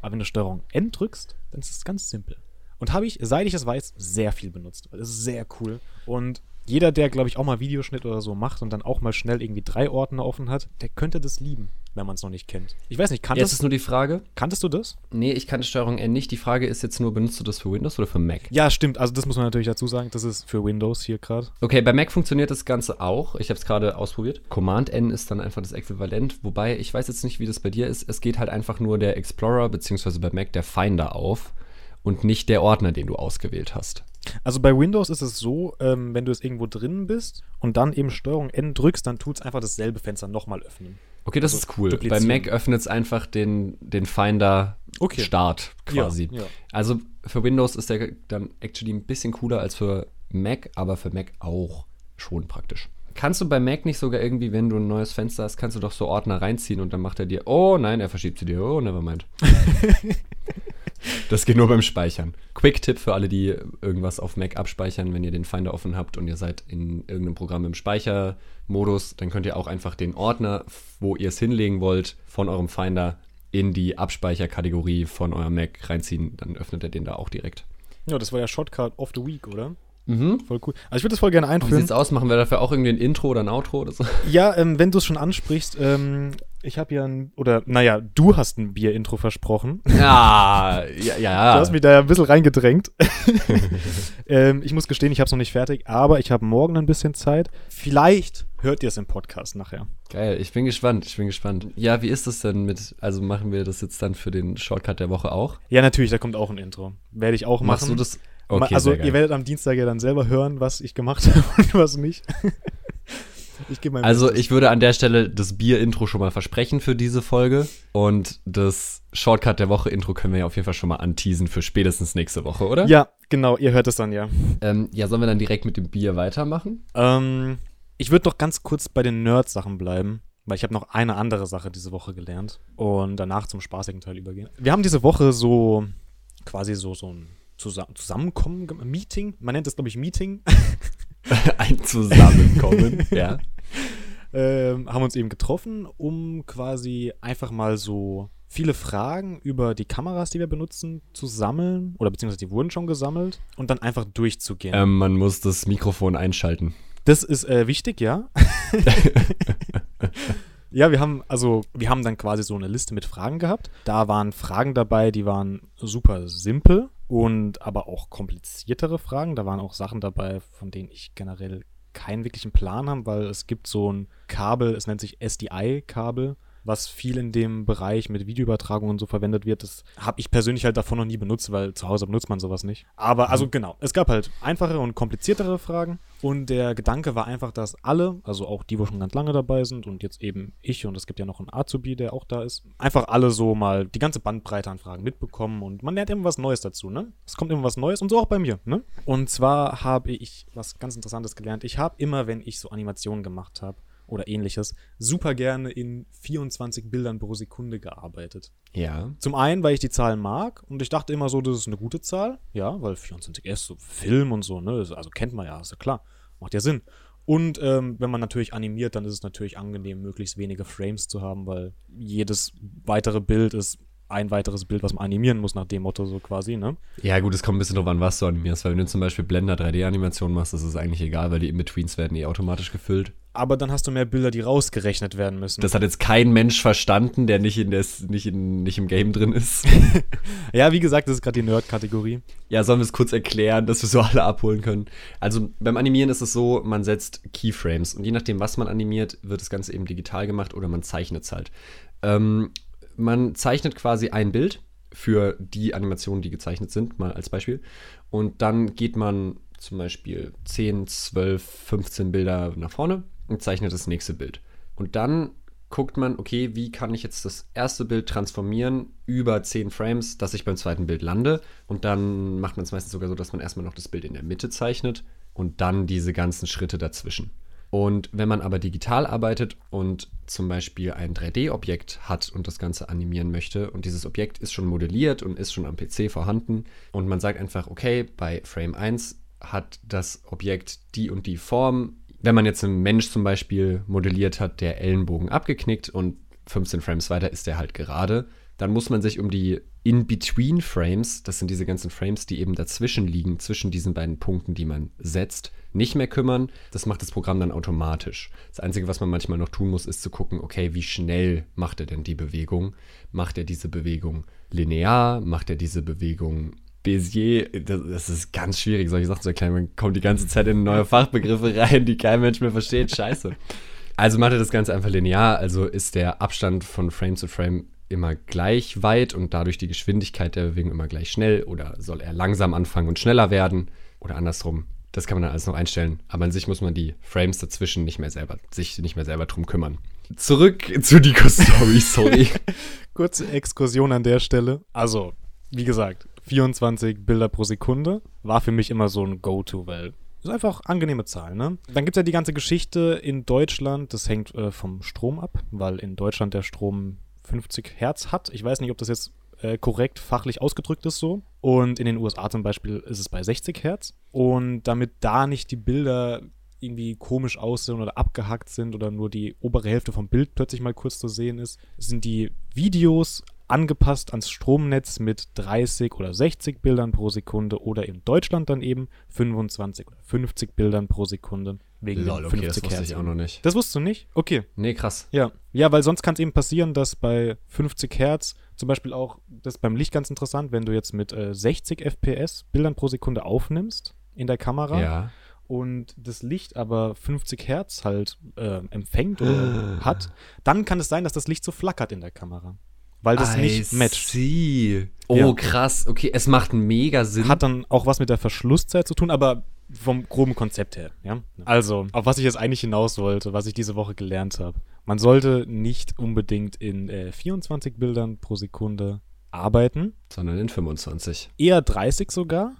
Aber wenn du Steuerung N drückst, dann ist es ganz simpel. Und habe ich, seit ich es weiß, sehr viel benutzt. Weil das ist sehr cool. Und jeder, der, glaube ich, auch mal Videoschnitt oder so macht und dann auch mal schnell irgendwie drei Ordner offen hat, der könnte das lieben, wenn man es noch nicht kennt. Ich weiß nicht, Jetzt kanntest, ist nur die Frage. kanntest du das? Nee, ich kannte Steuerung N nicht. Die Frage ist jetzt nur, benutzt du das für Windows oder für Mac? Ja, stimmt. Also das muss man natürlich dazu sagen. Das ist für Windows hier gerade. Okay, bei Mac funktioniert das Ganze auch. Ich habe es gerade ausprobiert. Command N ist dann einfach das Äquivalent. Wobei, ich weiß jetzt nicht, wie das bei dir ist. Es geht halt einfach nur der Explorer, beziehungsweise bei Mac der Finder auf und nicht der Ordner, den du ausgewählt hast. Also bei Windows ist es so, ähm, wenn du jetzt irgendwo drin bist und dann eben Steuerung N drückst, dann tut es einfach dasselbe Fenster nochmal öffnen. Okay, das Also ist cool. Bei. Mac öffnet es einfach den, den Finder Okay. Start quasi. Ja, ja. Also für Windows ist der dann actually ein bisschen cooler als für Mac, aber für Mac auch schon praktisch. Kannst du bei Mac nicht sogar irgendwie, wenn du ein neues Fenster hast, kannst du doch so Ordner reinziehen und dann macht er dir, oh nein, er verschiebt sie dir, oh, nevermind. das geht nur beim Speichern. Quick-Tipp für alle, die irgendwas auf Mac abspeichern, wenn ihr den Finder offen habt und ihr seid in irgendeinem Programm im Speichermodus, dann könnt ihr auch einfach den Ordner, wo ihr es hinlegen wollt, von eurem Finder in die Abspeicherkategorie von eurem Mac reinziehen. Dann öffnet er den da auch direkt. Ja, das war ja Shortcut of the Week, oder? Mhm. Voll cool. Also ich würde das voll gerne Wie einführen. sieht's aus? Machen wir dafür auch irgendwie ein Intro oder ein Outro oder so? Ja, ähm, wenn du es schon ansprichst, ähm, ich habe ja ein, oder naja, du hast ein Bier-Intro versprochen. Ja, ja, ja. Du hast mich da ja ein bisschen reingedrängt. ähm, ich muss gestehen, ich habe es noch nicht fertig, aber ich habe morgen ein bisschen Zeit. Vielleicht hört ihr es im Podcast nachher. Geil, ich bin gespannt, ich bin gespannt. Ja, wie ist das denn mit, also machen wir das jetzt dann für den Shortcut der Woche auch? Ja, natürlich, da kommt auch ein Intro. Werde ich auch Machst machen. du das? Okay, also ihr werdet am Dienstag ja dann selber hören, was ich gemacht habe und was nicht. ich gebe Also ich würde an der Stelle das Bier-Intro schon mal versprechen für diese Folge und das Shortcut der Woche-Intro können wir ja auf jeden Fall schon mal anteasen für spätestens nächste Woche, oder? Ja, genau, ihr hört es dann ja. Ähm, ja, sollen wir dann direkt mit dem Bier weitermachen? Ähm, ich würde noch ganz kurz bei den Nerd-Sachen bleiben, weil ich habe noch eine andere Sache diese Woche gelernt und danach zum spaßigen Teil übergehen. Wir haben diese Woche so quasi so, so ein Zusa Zusammenkommen, Meeting, man nennt das glaube ich Meeting, Ein Zusammenkommen, ja. ähm, haben uns eben getroffen, um quasi einfach mal so viele Fragen über die Kameras, die wir benutzen, zu sammeln oder beziehungsweise die wurden schon gesammelt und dann einfach durchzugehen. Ähm, man muss das Mikrofon einschalten. Das ist äh, wichtig, ja. Ja, wir haben, also, wir haben dann quasi so eine Liste mit Fragen gehabt. Da waren Fragen dabei, die waren super simpel und aber auch kompliziertere Fragen. Da waren auch Sachen dabei, von denen ich generell keinen wirklichen Plan habe, weil es gibt so ein Kabel, es nennt sich SDI-Kabel was viel in dem Bereich mit Videoübertragung und so verwendet wird. Das habe ich persönlich halt davon noch nie benutzt, weil zu Hause benutzt man sowas nicht. Aber also mhm. genau, es gab halt einfachere und kompliziertere Fragen und der Gedanke war einfach, dass alle, also auch die, wo schon ganz lange dabei sind und jetzt eben ich und es gibt ja noch einen Azubi, der auch da ist, einfach alle so mal die ganze Bandbreite an Fragen mitbekommen und man lernt immer was Neues dazu, ne? Es kommt immer was Neues und so auch bei mir, ne? Und zwar habe ich was ganz Interessantes gelernt. Ich habe immer, wenn ich so Animationen gemacht habe, oder ähnliches super gerne in 24 Bildern pro Sekunde gearbeitet. Ja. Zum einen, weil ich die Zahlen mag und ich dachte immer so, das ist eine gute Zahl. Ja, weil 24 ist so Film und so, ne? Also kennt man ja, ist ja klar. Macht ja Sinn. Und ähm, wenn man natürlich animiert, dann ist es natürlich angenehm, möglichst wenige Frames zu haben, weil jedes weitere Bild ist ein weiteres Bild, was man animieren muss, nach dem Motto so quasi, ne? Ja, gut, es kommt ein bisschen drauf an, was du animierst, weil wenn du zum Beispiel Blender 3D-Animation machst, ist es eigentlich egal, weil die In-Betweens werden eh automatisch gefüllt. Aber dann hast du mehr Bilder, die rausgerechnet werden müssen. Das hat jetzt kein Mensch verstanden, der nicht, in des, nicht, in, nicht im Game drin ist. ja, wie gesagt, das ist gerade die Nerd-Kategorie. Ja, sollen wir es kurz erklären, dass wir so alle abholen können? Also beim Animieren ist es so, man setzt Keyframes und je nachdem, was man animiert, wird das Ganze eben digital gemacht oder man zeichnet es halt. Ähm, man zeichnet quasi ein Bild für die Animationen, die gezeichnet sind, mal als Beispiel. Und dann geht man zum Beispiel 10, 12, 15 Bilder nach vorne und zeichnet das nächste Bild. Und dann guckt man, okay, wie kann ich jetzt das erste Bild transformieren über 10 Frames, dass ich beim zweiten Bild lande. Und dann macht man es meistens sogar so, dass man erstmal noch das Bild in der Mitte zeichnet und dann diese ganzen Schritte dazwischen. Und wenn man aber digital arbeitet und zum Beispiel ein 3D-Objekt hat und das Ganze animieren möchte und dieses Objekt ist schon modelliert und ist schon am PC vorhanden und man sagt einfach, okay, bei Frame 1 hat das Objekt die und die Form. Wenn man jetzt einen Mensch zum Beispiel modelliert hat, der Ellenbogen abgeknickt und 15 Frames weiter ist der halt gerade, dann muss man sich um die In-Between-Frames, das sind diese ganzen Frames, die eben dazwischen liegen, zwischen diesen beiden Punkten, die man setzt, nicht mehr kümmern. Das macht das Programm dann automatisch. Das Einzige, was man manchmal noch tun muss, ist zu gucken, okay, wie schnell macht er denn die Bewegung? Macht er diese Bewegung linear? Macht er diese Bewegung Bézier? Das, das ist ganz schwierig, solche Sachen zu erklären. Man kommt die ganze Zeit in neue Fachbegriffe rein, die kein Mensch mehr versteht. Scheiße. Also macht er das Ganze einfach linear, also ist der Abstand von Frame zu Frame immer gleich weit und dadurch die Geschwindigkeit der Bewegung immer gleich schnell oder soll er langsam anfangen und schneller werden oder andersrum. Das kann man dann alles noch einstellen, aber an sich muss man die Frames dazwischen nicht mehr selber, sich nicht mehr selber drum kümmern. Zurück zu Dico Story, sorry. Kurze Exkursion an der Stelle. Also, wie gesagt, 24 Bilder pro Sekunde war für mich immer so ein Go-To, weil ist einfach angenehme Zahl, ne? Dann gibt es ja die ganze Geschichte in Deutschland, das hängt äh, vom Strom ab, weil in Deutschland der Strom 50 Hertz hat. Ich weiß nicht, ob das jetzt äh, korrekt fachlich ausgedrückt ist so. Und in den USA zum Beispiel ist es bei 60 Hertz. Und damit da nicht die Bilder irgendwie komisch aussehen oder abgehackt sind oder nur die obere Hälfte vom Bild plötzlich mal kurz zu sehen ist, sind die Videos angepasst ans Stromnetz mit 30 oder 60 Bildern pro Sekunde oder in Deutschland dann eben 25 oder 50 Bildern pro Sekunde. Wegen Lol, okay, 50 das wusste ich auch noch nicht. Das wusstest du nicht? Okay. Nee, krass. Ja, ja weil sonst kann es eben passieren, dass bei 50 Hertz zum Beispiel auch, das ist beim Licht ganz interessant, wenn du jetzt mit äh, 60 FPS Bildern pro Sekunde aufnimmst in der Kamera. Ja und das Licht aber 50 Hertz halt äh, empfängt oder hat, dann kann es sein, dass das Licht so flackert in der Kamera weil das I nicht matcht. See. Oh, ja. krass. Okay, es macht mega Sinn. Hat dann auch was mit der Verschlusszeit zu tun, aber vom groben Konzept her, ja. Also, auf was ich jetzt eigentlich hinaus wollte, was ich diese Woche gelernt habe. Man sollte nicht unbedingt in äh, 24 Bildern pro Sekunde arbeiten. Sondern in 25. Eher 30 sogar.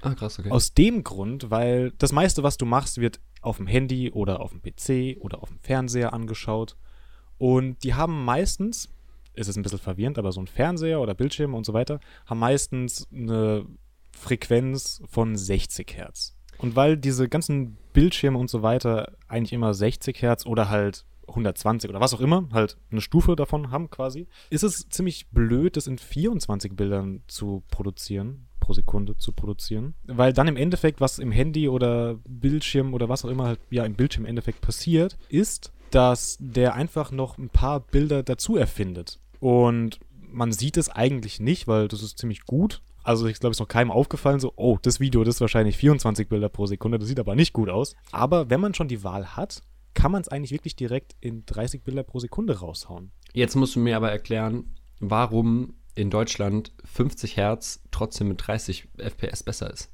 Ah, krass, okay. Aus dem Grund, weil das meiste, was du machst, wird auf dem Handy oder auf dem PC oder auf dem Fernseher angeschaut. Und die haben meistens ist es ein bisschen verwirrend, aber so ein Fernseher oder Bildschirme und so weiter haben meistens eine Frequenz von 60 Hertz. Und weil diese ganzen Bildschirme und so weiter eigentlich immer 60 Hertz oder halt 120 oder was auch immer, halt eine Stufe davon haben quasi, ist es ziemlich blöd, das in 24 Bildern zu produzieren, pro Sekunde zu produzieren. Weil dann im Endeffekt, was im Handy oder Bildschirm oder was auch immer halt ja im Bildschirm im Endeffekt passiert, ist, dass der einfach noch ein paar Bilder dazu erfindet. Und man sieht es eigentlich nicht, weil das ist ziemlich gut. Also ich glaube, es ist noch keinem aufgefallen, so, oh, das Video, das ist wahrscheinlich 24 Bilder pro Sekunde, das sieht aber nicht gut aus. Aber wenn man schon die Wahl hat, kann man es eigentlich wirklich direkt in 30 Bilder pro Sekunde raushauen. Jetzt musst du mir aber erklären, warum in Deutschland 50 Hertz trotzdem mit 30 FPS besser ist.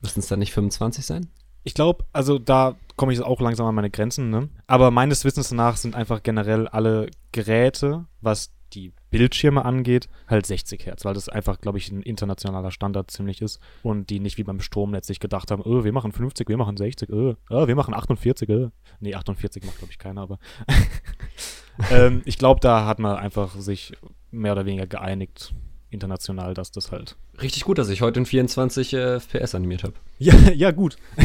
Müssen es dann nicht 25 sein? Ich glaube, also da komme ich auch langsam an meine Grenzen, ne? Aber meines Wissens nach sind einfach generell alle Geräte, was die Bildschirme angeht, halt 60 Hertz, weil das einfach, glaube ich, ein internationaler Standard ziemlich ist und die nicht wie beim Stromnetz sich gedacht haben, oh, wir machen 50, wir machen 60, oh, oh wir machen 48, oh. Nee, 48 macht, glaube ich, keiner, aber ähm, ich glaube, da hat man einfach sich mehr oder weniger geeinigt international, dass das halt. Richtig gut, dass ich heute in 24 äh, FPS animiert habe. Ja, ja, gut.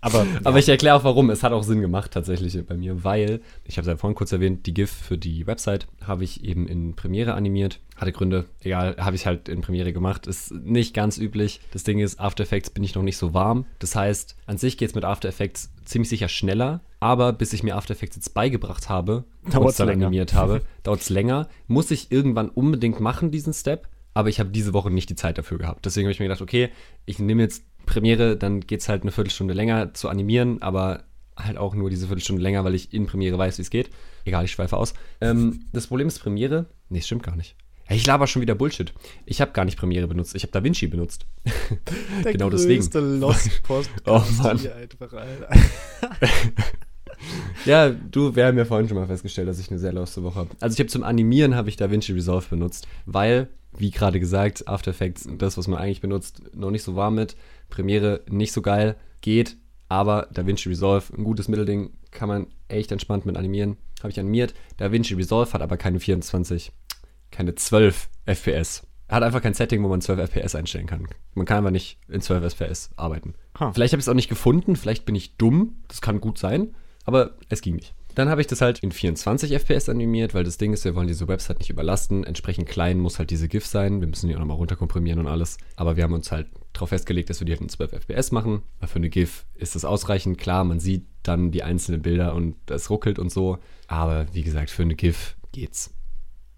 Aber, aber ich erkläre auch warum. Es hat auch Sinn gemacht tatsächlich bei mir, weil, ich habe es ja vorhin kurz erwähnt, die GIF für die Website habe ich eben in Premiere animiert. Hatte Gründe, egal, habe ich halt in Premiere gemacht. Ist nicht ganz üblich. Das Ding ist, After Effects bin ich noch nicht so warm. Das heißt, an sich geht es mit After Effects ziemlich sicher schneller, aber bis ich mir After Effects jetzt beigebracht habe dauert es dann länger. animiert habe, dauert es länger. Muss ich irgendwann unbedingt machen, diesen Step. Aber ich habe diese Woche nicht die Zeit dafür gehabt. Deswegen habe ich mir gedacht, okay, ich nehme jetzt Premiere, dann geht es halt eine Viertelstunde länger zu animieren, aber halt auch nur diese Viertelstunde länger, weil ich in Premiere weiß, wie es geht. Egal, ich schweife aus. Ähm, das Problem ist Premiere. Nee, stimmt gar nicht. Ich laber schon wieder Bullshit. Ich habe gar nicht Premiere benutzt. Ich habe DaVinci benutzt. Der genau deswegen. Lost Post Oh, Mann. einfach. Ja, du, wir haben ja vorhin schon mal festgestellt, dass ich eine sehr loste Woche habe. Also ich habe zum Animieren habe ich DaVinci Resolve benutzt, weil, wie gerade gesagt, After Effects, das, was man eigentlich benutzt, noch nicht so warm mit. Premiere nicht so geil, geht, aber DaVinci Resolve, ein gutes Mittelding, kann man echt entspannt mit animieren. Habe ich animiert. DaVinci Resolve hat aber keine 24, keine 12 FPS. Er hat einfach kein Setting, wo man 12 FPS einstellen kann. Man kann aber nicht in 12 FPS arbeiten. Ha. Vielleicht habe ich es auch nicht gefunden, vielleicht bin ich dumm, das kann gut sein, aber es ging nicht. Dann habe ich das halt in 24 FPS animiert, weil das Ding ist, wir wollen diese Website nicht überlasten. Entsprechend klein muss halt diese GIF sein. Wir müssen die auch nochmal runterkomprimieren und alles. Aber wir haben uns halt darauf festgelegt, dass wir die halt in 12 FPS machen. Weil für eine GIF ist das ausreichend. Klar, man sieht dann die einzelnen Bilder und es ruckelt und so. Aber wie gesagt, für eine GIF geht's.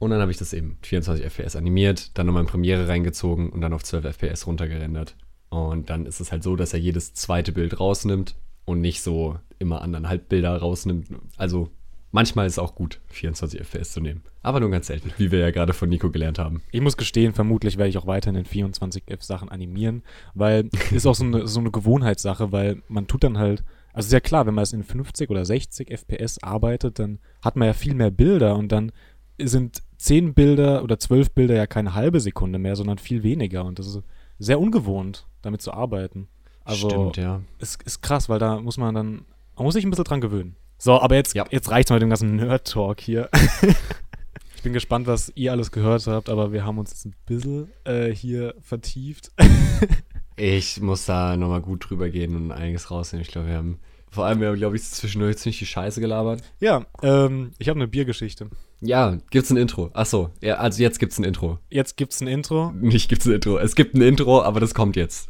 Und dann habe ich das eben 24 FPS animiert, dann nochmal in Premiere reingezogen und dann auf 12 FPS runtergerendert. Und dann ist es halt so, dass er jedes zweite Bild rausnimmt und nicht so immer anderthalb Bilder rausnimmt. Also manchmal ist es auch gut, 24 FPS zu nehmen. Aber nur ganz selten, wie wir ja gerade von Nico gelernt haben. Ich muss gestehen, vermutlich werde ich auch weiterhin in 24 F Sachen animieren, weil ist auch so eine, so eine Gewohnheitssache, weil man tut dann halt, also ist ja klar, wenn man es in 50 oder 60 FPS arbeitet, dann hat man ja viel mehr Bilder und dann sind 10 Bilder oder 12 Bilder ja keine halbe Sekunde mehr, sondern viel weniger und das ist sehr ungewohnt, damit zu arbeiten. Also Stimmt, ja. ist, ist krass, weil da muss man dann, man muss sich ein bisschen dran gewöhnen. So, aber jetzt, Ja. jetzt reicht's mal mit dem ganzen Nerd-Talk hier. ich bin gespannt, was ihr alles gehört habt, aber wir haben uns jetzt ein bisschen äh, hier vertieft. Ich muss da nochmal gut drüber gehen und einiges rausnehmen. Ich glaube, wir haben, vor allem, wir haben, glaube ich, zwischendurch ziemlich die Scheiße gelabert. ja, ähm, ich habe eine Biergeschichte. Ja, gibt's ein Intro? Achso, ja, also jetzt gibt's ein Intro. Jetzt gibt's ein Intro. Nicht gibt's ein Intro. Es gibt ein Intro, aber das kommt jetzt.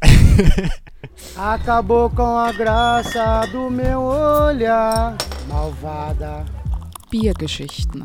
Acabou com a graça do meu olhar, malvada. Biergeschichten.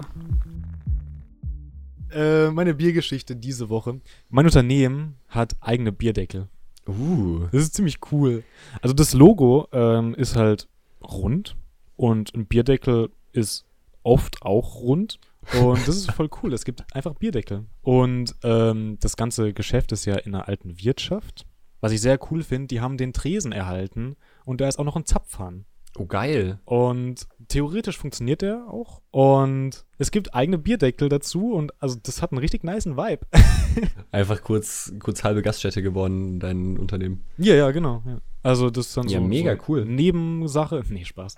Äh, meine Biergeschichte diese Woche. Mein Unternehmen hat eigene Bierdeckel. Uh. Das ist ziemlich cool. Also das Logo ähm, ist halt rund und ein Bierdeckel ist oft auch rund. Und das ist voll cool. Es gibt einfach Bierdeckel. Und ähm, das ganze Geschäft ist ja in einer alten Wirtschaft. Was ich sehr cool finde, die haben den Tresen erhalten und da ist auch noch ein Zapfhahn. Oh, geil. Und theoretisch funktioniert der auch. Und es gibt eigene Bierdeckel dazu und also das hat einen richtig niceen Vibe. Einfach kurz, kurz halbe Gaststätte geworden, dein Unternehmen. Ja, ja, genau. Ja. Also das ist dann Ja, so, mega so cool. Nebensache. Nee, Spaß.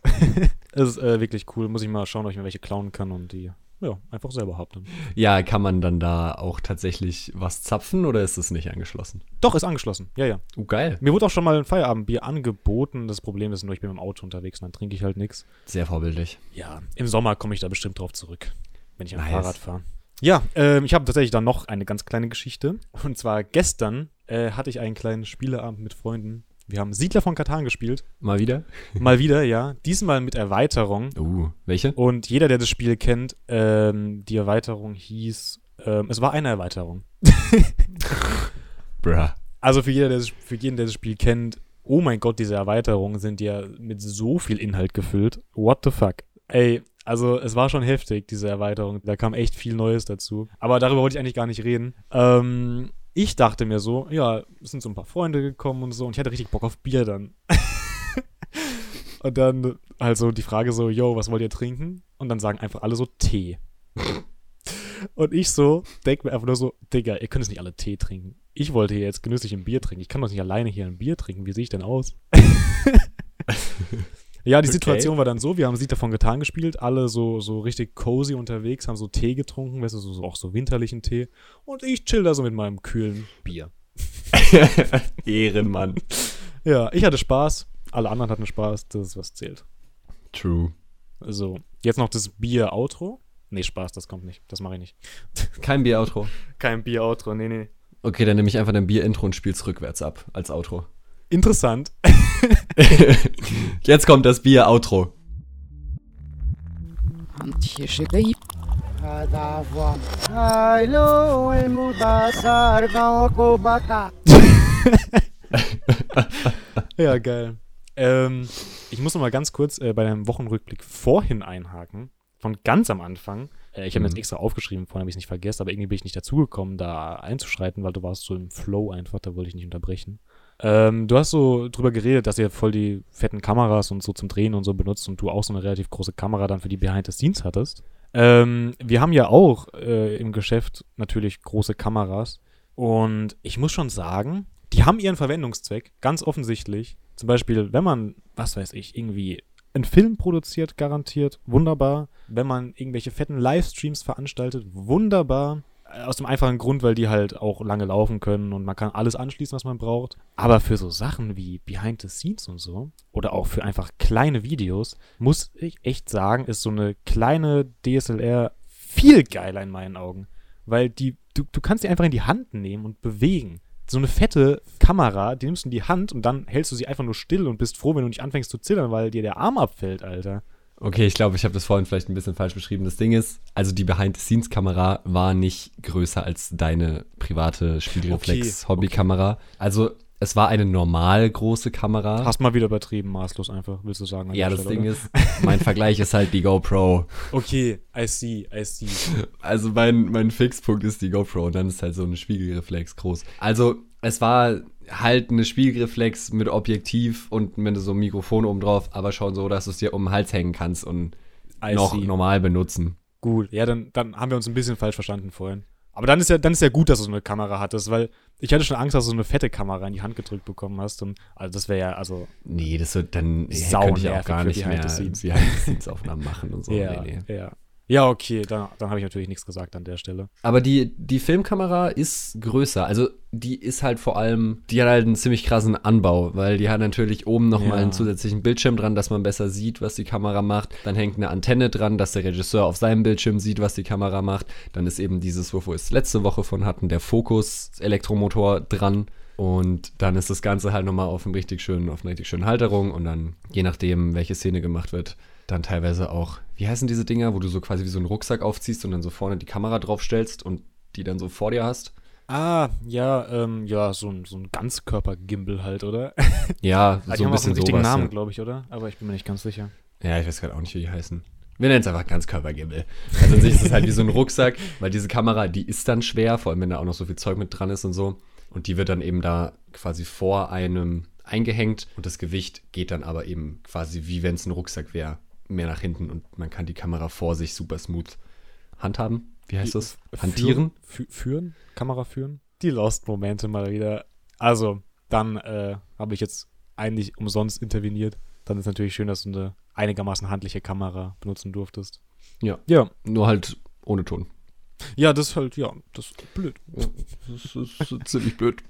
Es ist äh, wirklich cool. Muss ich mal schauen, ob ich mir welche klauen kann und die ja, einfach selber hab dann. Ja, kann man dann da auch tatsächlich was zapfen oder ist es nicht angeschlossen? Doch, ist angeschlossen. Ja, ja. Oh, geil. Mir wurde auch schon mal ein Feierabendbier angeboten. Das Problem ist nur, ich bin mit dem Auto unterwegs und dann trinke ich halt nichts. Sehr vorbildlich. Ja, im Sommer komme ich da bestimmt drauf zurück, wenn ich am Nice. Fahrrad fahre. Ja, ähm, ich habe tatsächlich dann noch eine ganz kleine Geschichte. Und zwar gestern äh, hatte ich einen kleinen Spieleabend mit Freunden. Wir haben Siedler von Katan gespielt. Mal wieder? Mal wieder, ja. Diesmal mit Erweiterung. Uh, welche? Und jeder, der das Spiel kennt, ähm, die Erweiterung hieß, ähm, es war eine Erweiterung. Bruh. Also für, jeder, der das, für jeden, der das Spiel kennt, oh mein Gott, diese Erweiterungen sind ja mit so viel Inhalt gefüllt. What the fuck? Ey, also es war schon heftig, diese Erweiterung. Da kam echt viel Neues dazu. Aber darüber wollte ich eigentlich gar nicht reden. Ähm, ich dachte mir so, ja, es sind so ein paar Freunde gekommen und so und ich hatte richtig Bock auf Bier dann. und dann also die Frage so, yo, was wollt ihr trinken? Und dann sagen einfach alle so Tee. und ich so, denk mir einfach nur so, Digga, ihr könnt jetzt nicht alle Tee trinken. Ich wollte hier jetzt genüsslich ein Bier trinken. Ich kann doch nicht alleine hier ein Bier trinken. Wie sehe ich denn aus? Ja, die Okay. Situation war dann so, wir haben Sieg davon getan gespielt, alle so, so richtig cozy unterwegs, haben so Tee getrunken, weißt du, so, so auch so winterlichen Tee. Und ich chill da so mit meinem kühlen Bier. Ehrenmann. Ja, ich hatte Spaß, alle anderen hatten Spaß, das ist was zählt. True. So, jetzt noch das Bier-Outro. Nee, Spaß, das kommt nicht. Das mache ich nicht. Kein Bier-Outro. Kein Bier-Outro, nee, nee. Okay, dann nehme ich einfach dein Bier-Intro und spiel's rückwärts ab als Outro. Interessant. Jetzt kommt das Bier-Outro. Ja, geil. Ähm, ich muss noch mal ganz kurz äh, bei deinem Wochenrückblick vorhin einhaken. Von ganz am Anfang. Äh, ich habe mir Mhm. jetzt extra aufgeschrieben, vorhin habe ich es nicht vergessen, aber irgendwie bin ich nicht dazugekommen, da einzuschreiten, weil du warst so im Flow einfach, da wollte ich nicht unterbrechen. Ähm, du hast so drüber geredet, dass ihr voll die fetten Kameras und so zum Drehen und so benutzt und du auch so eine relativ große Kamera dann für die Behind the Scenes hattest. Ähm, wir haben ja auch äh, im Geschäft natürlich große Kameras und ich muss schon sagen, die haben ihren Verwendungszweck, ganz offensichtlich. Zum Beispiel, wenn man, was weiß ich, irgendwie einen Film produziert, garantiert, wunderbar. Wenn man irgendwelche fetten Livestreams veranstaltet, wunderbar. Äh, Aus dem einfachen Grund, weil die halt auch lange laufen können und man kann alles anschließen, was man braucht. Aber für so Sachen wie Behind the Scenes und so, oder auch für einfach kleine Videos, muss ich echt sagen, ist so eine kleine DSLR viel geiler in meinen Augen. Weil die, du, du kannst die einfach in die Hand nehmen und bewegen. So eine fette Kamera, die nimmst du in die Hand und dann hältst du sie einfach nur still und bist froh, wenn du nicht anfängst zu zittern, weil dir der Arm abfällt, Alter. Okay, ich glaube, ich habe das vorhin vielleicht ein bisschen falsch beschrieben. Das Ding ist, also die Behind-the-Scenes-Kamera war nicht größer als deine private Spiegelreflex-Hobbykamera. Also es war eine normal große Kamera. Hast mal wieder übertrieben, maßlos einfach, willst du sagen. ja, das Stelle, Ding oder? ist, mein Vergleich ist halt die GoPro. Okay, I see, I see. Also mein, mein Fixpunkt ist die GoPro und dann ist halt so eine Spiegelreflex groß. Also es war halt eine Spiegelreflex mit Objektiv und mit so einem Mikrofon oben drauf, aber schon so, dass du es dir um den Hals hängen kannst und I noch see. normal benutzen. Gut, ja, dann, dann haben wir uns ein bisschen falsch verstanden vorhin. Aber dann ist ja, dann ist ja gut, dass du so eine Kamera hattest, weil ich hatte schon Angst, dass du so eine fette Kamera in die Hand gedrückt bekommen hast. Und also das wäre ja, also, Nee, das wird dann könnte ich auch gar nicht mehr the Scenes. Behind-the-Scenes-Aufnahmen machen und so. ja, Nee, nee. ja. Ja, okay, dann, dann habe ich natürlich nichts gesagt an der Stelle. Aber die, die Filmkamera ist größer. Also die ist halt vor allem, die hat halt einen ziemlich krassen Anbau, weil die hat natürlich oben nochmal Ja. einen zusätzlichen Bildschirm dran, dass man besser sieht, was die Kamera macht. Dann hängt eine Antenne dran, dass der Regisseur auf seinem Bildschirm sieht, was die Kamera macht. Dann ist eben dieses, wovor wir es letzte Woche von hatten, der Fokus-Elektromotor dran. Und dann ist das Ganze halt nochmal auf einem richtig schönen, auf einer richtig schönen Halterung und dann, je nachdem, welche Szene gemacht wird, dann teilweise auch, wie heißen diese Dinger, wo du so quasi wie so einen Rucksack aufziehst und dann so vorne die Kamera draufstellst und die dann so vor dir hast. Ah, ja, ähm, ja, so ein, so ein Ganzkörper-Gimbal halt, oder? Ja, Ah, die so ein haben auch bisschen einen richtigen sowas. Namen, ja. glaube ich, oder? Aber ich bin mir nicht ganz sicher. Ja, ich weiß gerade auch nicht, wie die heißen. Wir nennen es einfach Ganzkörpergimbal. Also an sich ist es halt wie so ein Rucksack, weil diese Kamera, die ist dann schwer, vor allem wenn da auch noch so viel Zeug mit dran ist und so. Und die wird dann eben da quasi vor einem eingehängt und das Gewicht geht dann aber eben quasi wie wenn es ein Rucksack wäre, mehr nach hinten und man kann die Kamera vor sich super smooth handhaben. Wie heißt das? Hantieren? Fü führen? Kamera führen? Die Lost-Momente mal wieder. Also, dann äh, habe ich jetzt eigentlich umsonst interveniert. Dann ist natürlich schön, dass du eine einigermaßen handliche Kamera benutzen durftest. Ja. Ja. Nur halt ohne Ton. Ja, das ist halt, ja, das ist blöd. Das ist, ziemlich blöd.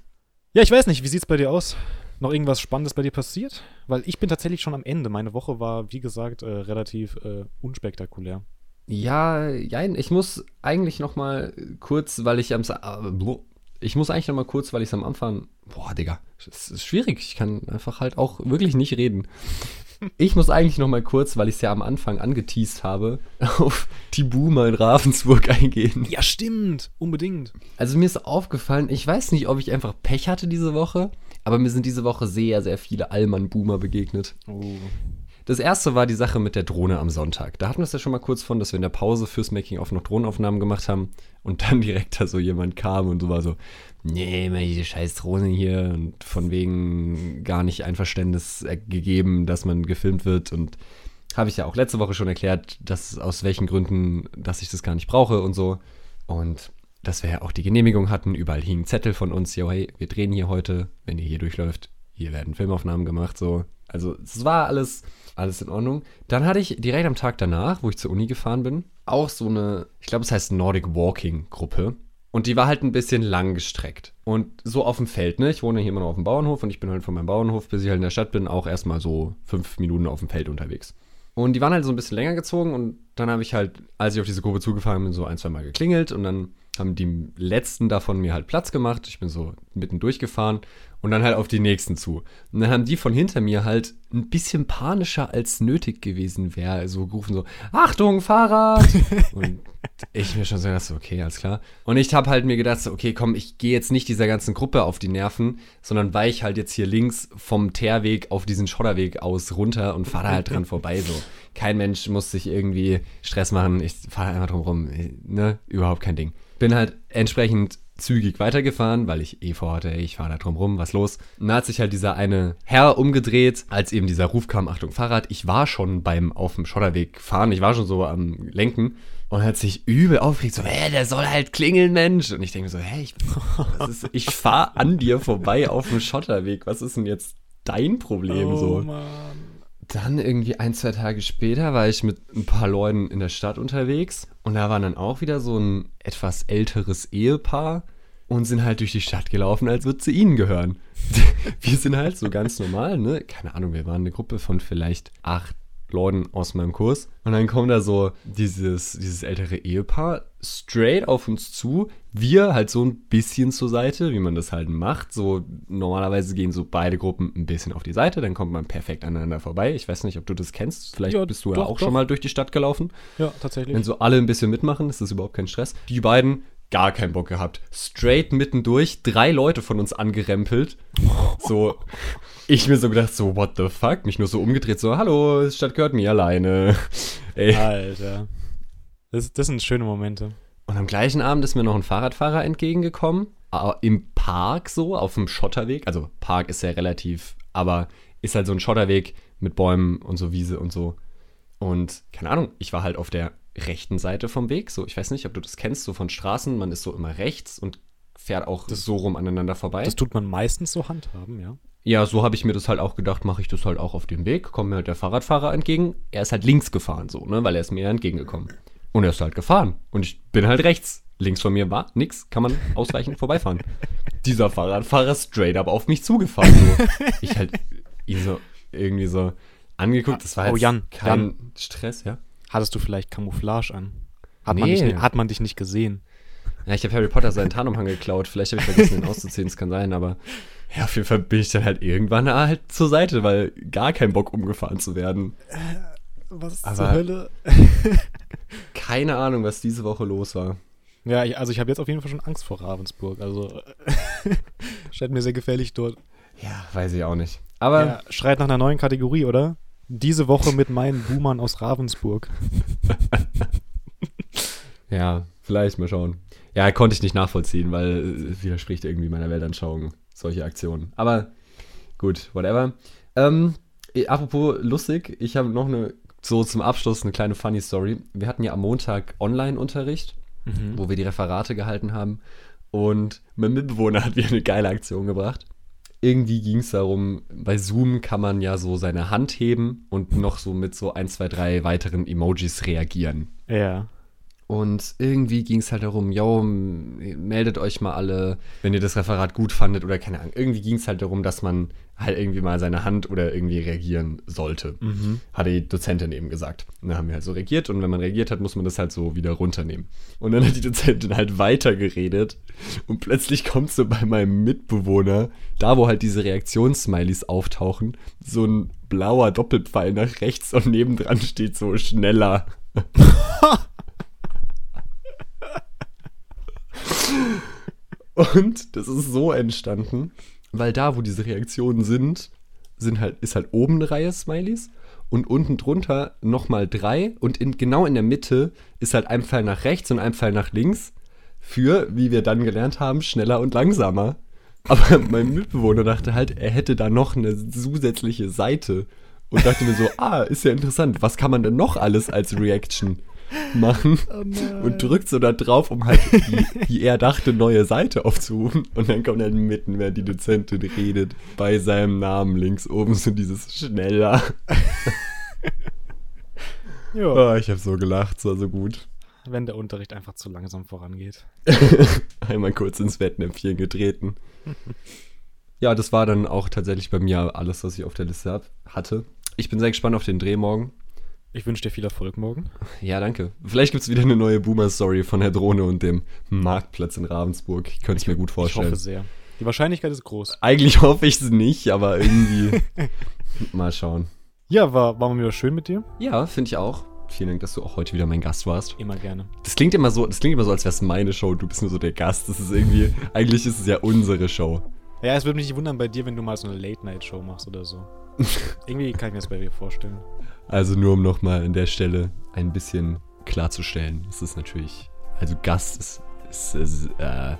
Ja, ich weiß nicht, wie sieht's bei dir aus? Noch irgendwas Spannendes bei dir passiert? Weil ich bin tatsächlich schon am Ende. Meine Woche war, wie gesagt, äh, relativ äh, unspektakulär. Ja, jein, ich muss eigentlich noch mal kurz, weil ich am äh, ich muss eigentlich noch mal kurz, weil ich es am Anfang, boah, Digga, es ist schwierig. Ich kann einfach halt auch wirklich nicht reden. Ich muss eigentlich noch mal kurz, weil ich es ja am Anfang angeteased habe, auf die Boomer in Ravensburg eingehen. Ja, stimmt. Unbedingt. Also mir ist aufgefallen, ich weiß nicht, ob ich einfach Pech hatte diese Woche, aber mir sind diese Woche sehr, sehr viele Allmann-Boomer begegnet. Oh. Das erste war die Sache mit der Drohne am Sonntag. Da hatten wir es ja schon mal kurz von, dass wir in der Pause fürs Making-of noch Drohnenaufnahmen gemacht haben und dann direkt da so jemand kam und so war so, nee, immer diese scheiß Drohne hier und von wegen gar nicht Einverständnis gegeben, dass man gefilmt wird und habe ich ja auch letzte Woche schon erklärt, dass aus welchen Gründen, dass ich das gar nicht brauche und so. Und dass wir ja auch die Genehmigung hatten, überall hingen Zettel von uns, jo, hey, wir drehen hier heute, wenn ihr hier durchläuft, hier werden Filmaufnahmen gemacht, so. Also es war alles, alles in Ordnung. Dann hatte ich direkt am Tag danach, wo ich zur Uni gefahren bin, auch so eine, ich glaube, es heißt Nordic Walking Gruppe. Und die war halt ein bisschen lang gestreckt. Und so auf dem Feld, ne? Ich wohne hier immer noch auf dem Bauernhof und ich bin halt von meinem Bauernhof, bis ich halt in der Stadt bin, auch erstmal so fünf Minuten auf dem Feld unterwegs. Und die waren halt so ein bisschen länger gezogen und dann habe ich halt, als ich auf diese Gruppe zugefahren bin, so ein, zwei Mal geklingelt und dann haben die letzten davon mir halt Platz gemacht. Ich bin so mitten durchgefahren und dann halt auf die nächsten zu. Und dann haben die von hinter mir halt ein bisschen panischer als nötig gewesen wäre, so gerufen so, Achtung, Fahrrad! und ich mir schon so gedacht, so, okay, alles klar. Und ich habe halt mir gedacht, so, okay, komm, ich gehe jetzt nicht dieser ganzen Gruppe auf die Nerven, sondern weich halt jetzt hier links vom Teerweg auf diesen Schotterweg aus runter und fahre halt dran vorbei, so. Kein Mensch muss sich irgendwie Stress machen, ich fahre einfach drum rum, ne, überhaupt kein Ding. Bin halt entsprechend zügig weitergefahren, weil ich eh vorhatte, ey, ich fahre da drum rum, was los? Und da hat sich halt dieser eine Herr umgedreht, als eben dieser Ruf kam, Achtung, Fahrrad. Ich war schon beim auf dem Schotterweg fahren, ich war schon so am Lenken und hat sich übel aufgeregt, so, hä, der soll halt klingeln, Mensch. Und ich denke mir so, hä, ich, ist, ich fahre an dir vorbei auf dem Schotterweg, was ist denn jetzt dein Problem oh, so? Mann. Dann irgendwie ein, zwei Tage später war ich mit ein paar Leuten in der Stadt unterwegs und da war dann auch wieder so ein etwas älteres Ehepaar und sind halt durch die Stadt gelaufen, als würde sie ihnen gehören. wir sind halt so ganz normal, ne? Keine Ahnung, wir waren eine Gruppe von vielleicht acht Leuten aus meinem Kurs. Und dann kommt da so dieses, dieses ältere Ehepaar straight auf uns zu. Wir halt so ein bisschen zur Seite, wie man das halt macht. So normalerweise gehen so beide Gruppen ein bisschen auf die Seite, dann kommt man perfekt aneinander vorbei. Ich weiß nicht, ob du das kennst. Vielleicht Ja, bist du ja doch, auch doch. schon mal durch die Stadt gelaufen. Ja, tatsächlich. Wenn so alle ein bisschen mitmachen, ist das überhaupt kein Stress. Die beiden gar keinen Bock gehabt. Straight mittendurch, drei Leute von uns angerempelt. So, ich mir so gedacht, so, what the fuck? Mich nur so umgedreht, so, hallo, die Stadt gehört mir alleine. Ey. Alter. Das, das sind schöne Momente. Und am gleichen Abend ist mir noch ein Fahrradfahrer entgegengekommen. Im Park so, auf dem Schotterweg. Also Park ist ja relativ, aber ist halt so ein Schotterweg mit Bäumen und so Wiese und so. Und keine Ahnung, ich war halt auf der rechten Seite vom Weg. So, ich weiß nicht, ob du das kennst, so von Straßen. Man ist so immer rechts und fährt auch so rum aneinander vorbei. Das tut man meistens so handhaben, ja. Ja, so habe ich mir das halt auch gedacht, mache ich das halt auch auf dem Weg, kommt mir halt der Fahrradfahrer entgegen. Er ist halt links gefahren, so, ne, weil er ist mir entgegengekommen. Und er ist halt gefahren. Und ich bin halt rechts. Links von mir war nix, kann man ausweichend vorbeifahren. Dieser Fahrradfahrer straight up auf mich zugefahren. So. Ich halt ihn so irgendwie so angeguckt. Das war Oh, jetzt Jan, kein Stress, ja. Hattest du vielleicht Camouflage an? Hat, man, Nee. dich, hat man dich nicht gesehen? Ja, ich habe Harry Potter seinen Tarnumhang geklaut. Vielleicht habe ich vergessen, ihn auszuziehen, das kann sein, aber ja, auf jeden Fall bin ich dann halt irgendwann halt zur Seite, weil gar kein Bock umgefahren zu werden. Was Aber- zur Hölle? Keine Ahnung, was diese Woche los war. Ja, ich, also ich habe jetzt auf jeden Fall schon Angst vor Ravensburg. Also scheint mir sehr gefährlich dort. Ja, weiß ich auch nicht. Aber Ja, schreit nach einer neuen Kategorie, oder? Diese Woche mit meinen Boomern aus Ravensburg. ja, vielleicht mal schauen. Ja, konnte ich nicht nachvollziehen, weil es widerspricht irgendwie meiner Weltanschauung, solche Aktionen. Aber gut, whatever. Ähm, eh, apropos lustig, ich habe noch eine, so zum Abschluss eine kleine funny Story. Wir hatten ja am Montag Online-Unterricht, wo wir die Referate gehalten haben. Und mein Mitbewohner hat wieder eine geile Aktion gebracht. Irgendwie ging es darum, bei Zoom kann man ja so seine Hand heben und noch so mit so ein, zwei, drei weiteren Emojis reagieren. Ja. Und irgendwie ging es halt darum, yo, meldet euch mal alle, wenn ihr das Referat gut fandet oder keine Ahnung. Irgendwie ging es halt darum, dass man halt irgendwie mal seine Hand oder irgendwie reagieren sollte. Hat die Dozentin eben gesagt. Und dann haben wir halt so reagiert und wenn man reagiert hat, muss man das halt so wieder runternehmen. Und dann hat die Dozentin halt weitergeredet und plötzlich kommt so bei meinem Mitbewohner, da wo halt diese Reaktionssmileys auftauchen, so ein blauer Doppelpfeil nach rechts und nebendran steht so schneller. Und das ist so entstanden, weil da, wo diese Reaktionen sind, sind halt, ist halt oben eine Reihe Smileys und unten drunter nochmal drei und in, genau in der Mitte ist halt ein Pfeil nach rechts und ein Pfeil nach links für, wie wir dann gelernt haben, schneller und langsamer. Aber mein Mitbewohner dachte halt, er hätte da noch eine zusätzliche Seite und dachte mir so, ah, ist ja interessant, was kann man denn noch alles als Reaction machen? und drückt so da drauf, um halt, die, wie er dachte, neue Seite aufzurufen. Und dann kommt halt mitten, während die Dozentin redet, bei seinem Namen links oben so dieses schneller. Ja. Oh, ich habe so gelacht, es war so gut. Wenn der Unterricht einfach zu langsam vorangeht. Einmal kurz ins Fettnäpfchen getreten. Ja, das war dann auch tatsächlich bei mir alles, was ich auf der Liste hab, hatte. Ich bin sehr gespannt auf den Dreh morgen. Ich wünsche dir viel Erfolg morgen. Ja, danke. Vielleicht gibt es wieder eine neue Boomer-Story von der Drohne und dem Marktplatz in Ravensburg. Ich könnte es mir gut Ich vorstellen. hoffe sehr. Die Wahrscheinlichkeit ist groß. Eigentlich hoffe ich es nicht, aber irgendwie. mal schauen. Ja, war, war mal wieder schön mit dir. Ja, finde ich auch. Vielen Dank, dass du auch heute wieder mein Gast warst. Immer gerne. Das klingt immer so, das klingt immer so, als wäre es meine Show. Du bist nur so der Gast. Das ist irgendwie, eigentlich ist es ja unsere Show. Ja, es würde mich nicht wundern bei dir, wenn du mal so eine Late-Night-Show machst oder so. Irgendwie kann ich mir das bei dir vorstellen. Also nur um nochmal an der Stelle ein bisschen klarzustellen. Das ist natürlich, also Gast ist, ist, ist äh,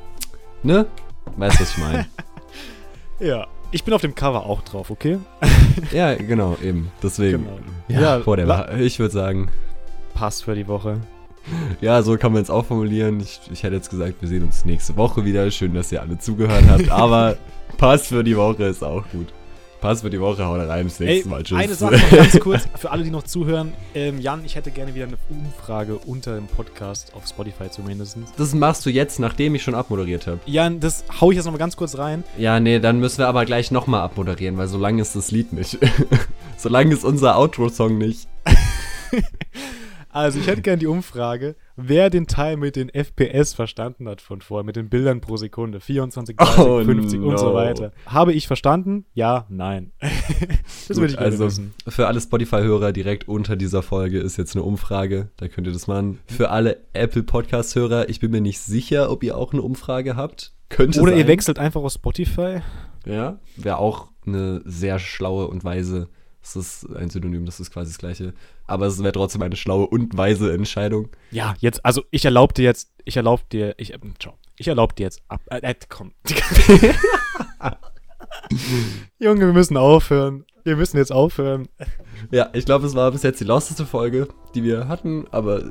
ne? Weißt du, was ich meine? Ja. Ich bin auf dem Cover auch drauf, okay? ja, genau, eben. Deswegen. Genau. Ja, Ja, whatever. Ich würde sagen, Passt für die Woche. Ja, so kann man es auch formulieren. Ich, ich hätte jetzt gesagt, wir sehen uns nächste Woche wieder. Schön, dass ihr alle zugehört habt. Aber Pass für die Woche ist auch gut. Pass für die Woche, haut rein. Bis nächstes Mal. Tschüss. eine Sache noch ganz kurz, für alle, die noch zuhören. Ähm, Jan, ich hätte gerne wieder eine Umfrage unter dem Podcast, auf Spotify zumindest. Das machst du jetzt, nachdem ich schon abmoderiert habe. Jan, das hau ich jetzt nochmal ganz kurz rein. Ja, nee, dann müssen wir aber gleich nochmal abmoderieren, weil so lange ist das Lied nicht. so lange ist unser Outro-Song nicht. Also, ich hätte gerne die Umfrage, wer den Teil mit den FPS verstanden hat von vorher, mit den Bildern pro Sekunde. 24, 30, Oh, 50 und so no. weiter. Habe ich verstanden? Ja, nein. das würde ich gerne also wissen. für alle Spotify-Hörer direkt unter dieser Folge ist jetzt eine Umfrage. Da könnt ihr das machen. Für alle Apple Podcast-Hörer, ich bin mir nicht sicher, ob ihr auch eine Umfrage habt. Könnte Oder sein. ihr wechselt einfach auf Spotify. Ja, wäre auch eine sehr schlaue und weise. Das ist ein Synonym, das ist quasi das gleiche. Aber es wäre trotzdem eine schlaue und weise Entscheidung. Ja, jetzt, also ich erlaube dir jetzt, ich erlaube dir, ich, ähm, ciao. Ich erlaube dir jetzt ab, äh, äh, komm. Junge, wir müssen aufhören. Wir müssen jetzt aufhören. Ja, ich glaube, es war bis jetzt die losteste Folge, die wir hatten. Aber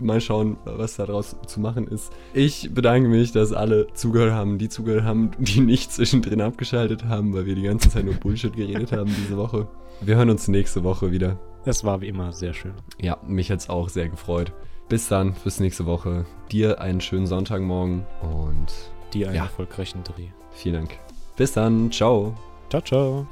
mal schauen, was daraus zu machen ist. Ich bedanke mich, dass alle zugehört haben, die zugehört haben, die nicht zwischendrin abgeschaltet haben, weil wir die ganze Zeit nur Bullshit geredet haben diese Woche. Wir hören uns nächste Woche wieder. Das war wie immer sehr schön. Ja, mich hat's auch sehr gefreut. Bis dann, bis nächste Woche. Dir einen schönen Sonntagmorgen und Dir einen Ja. erfolgreichen Dreh. vielen Dank. Bis dann, ciao. Ciao, ciao.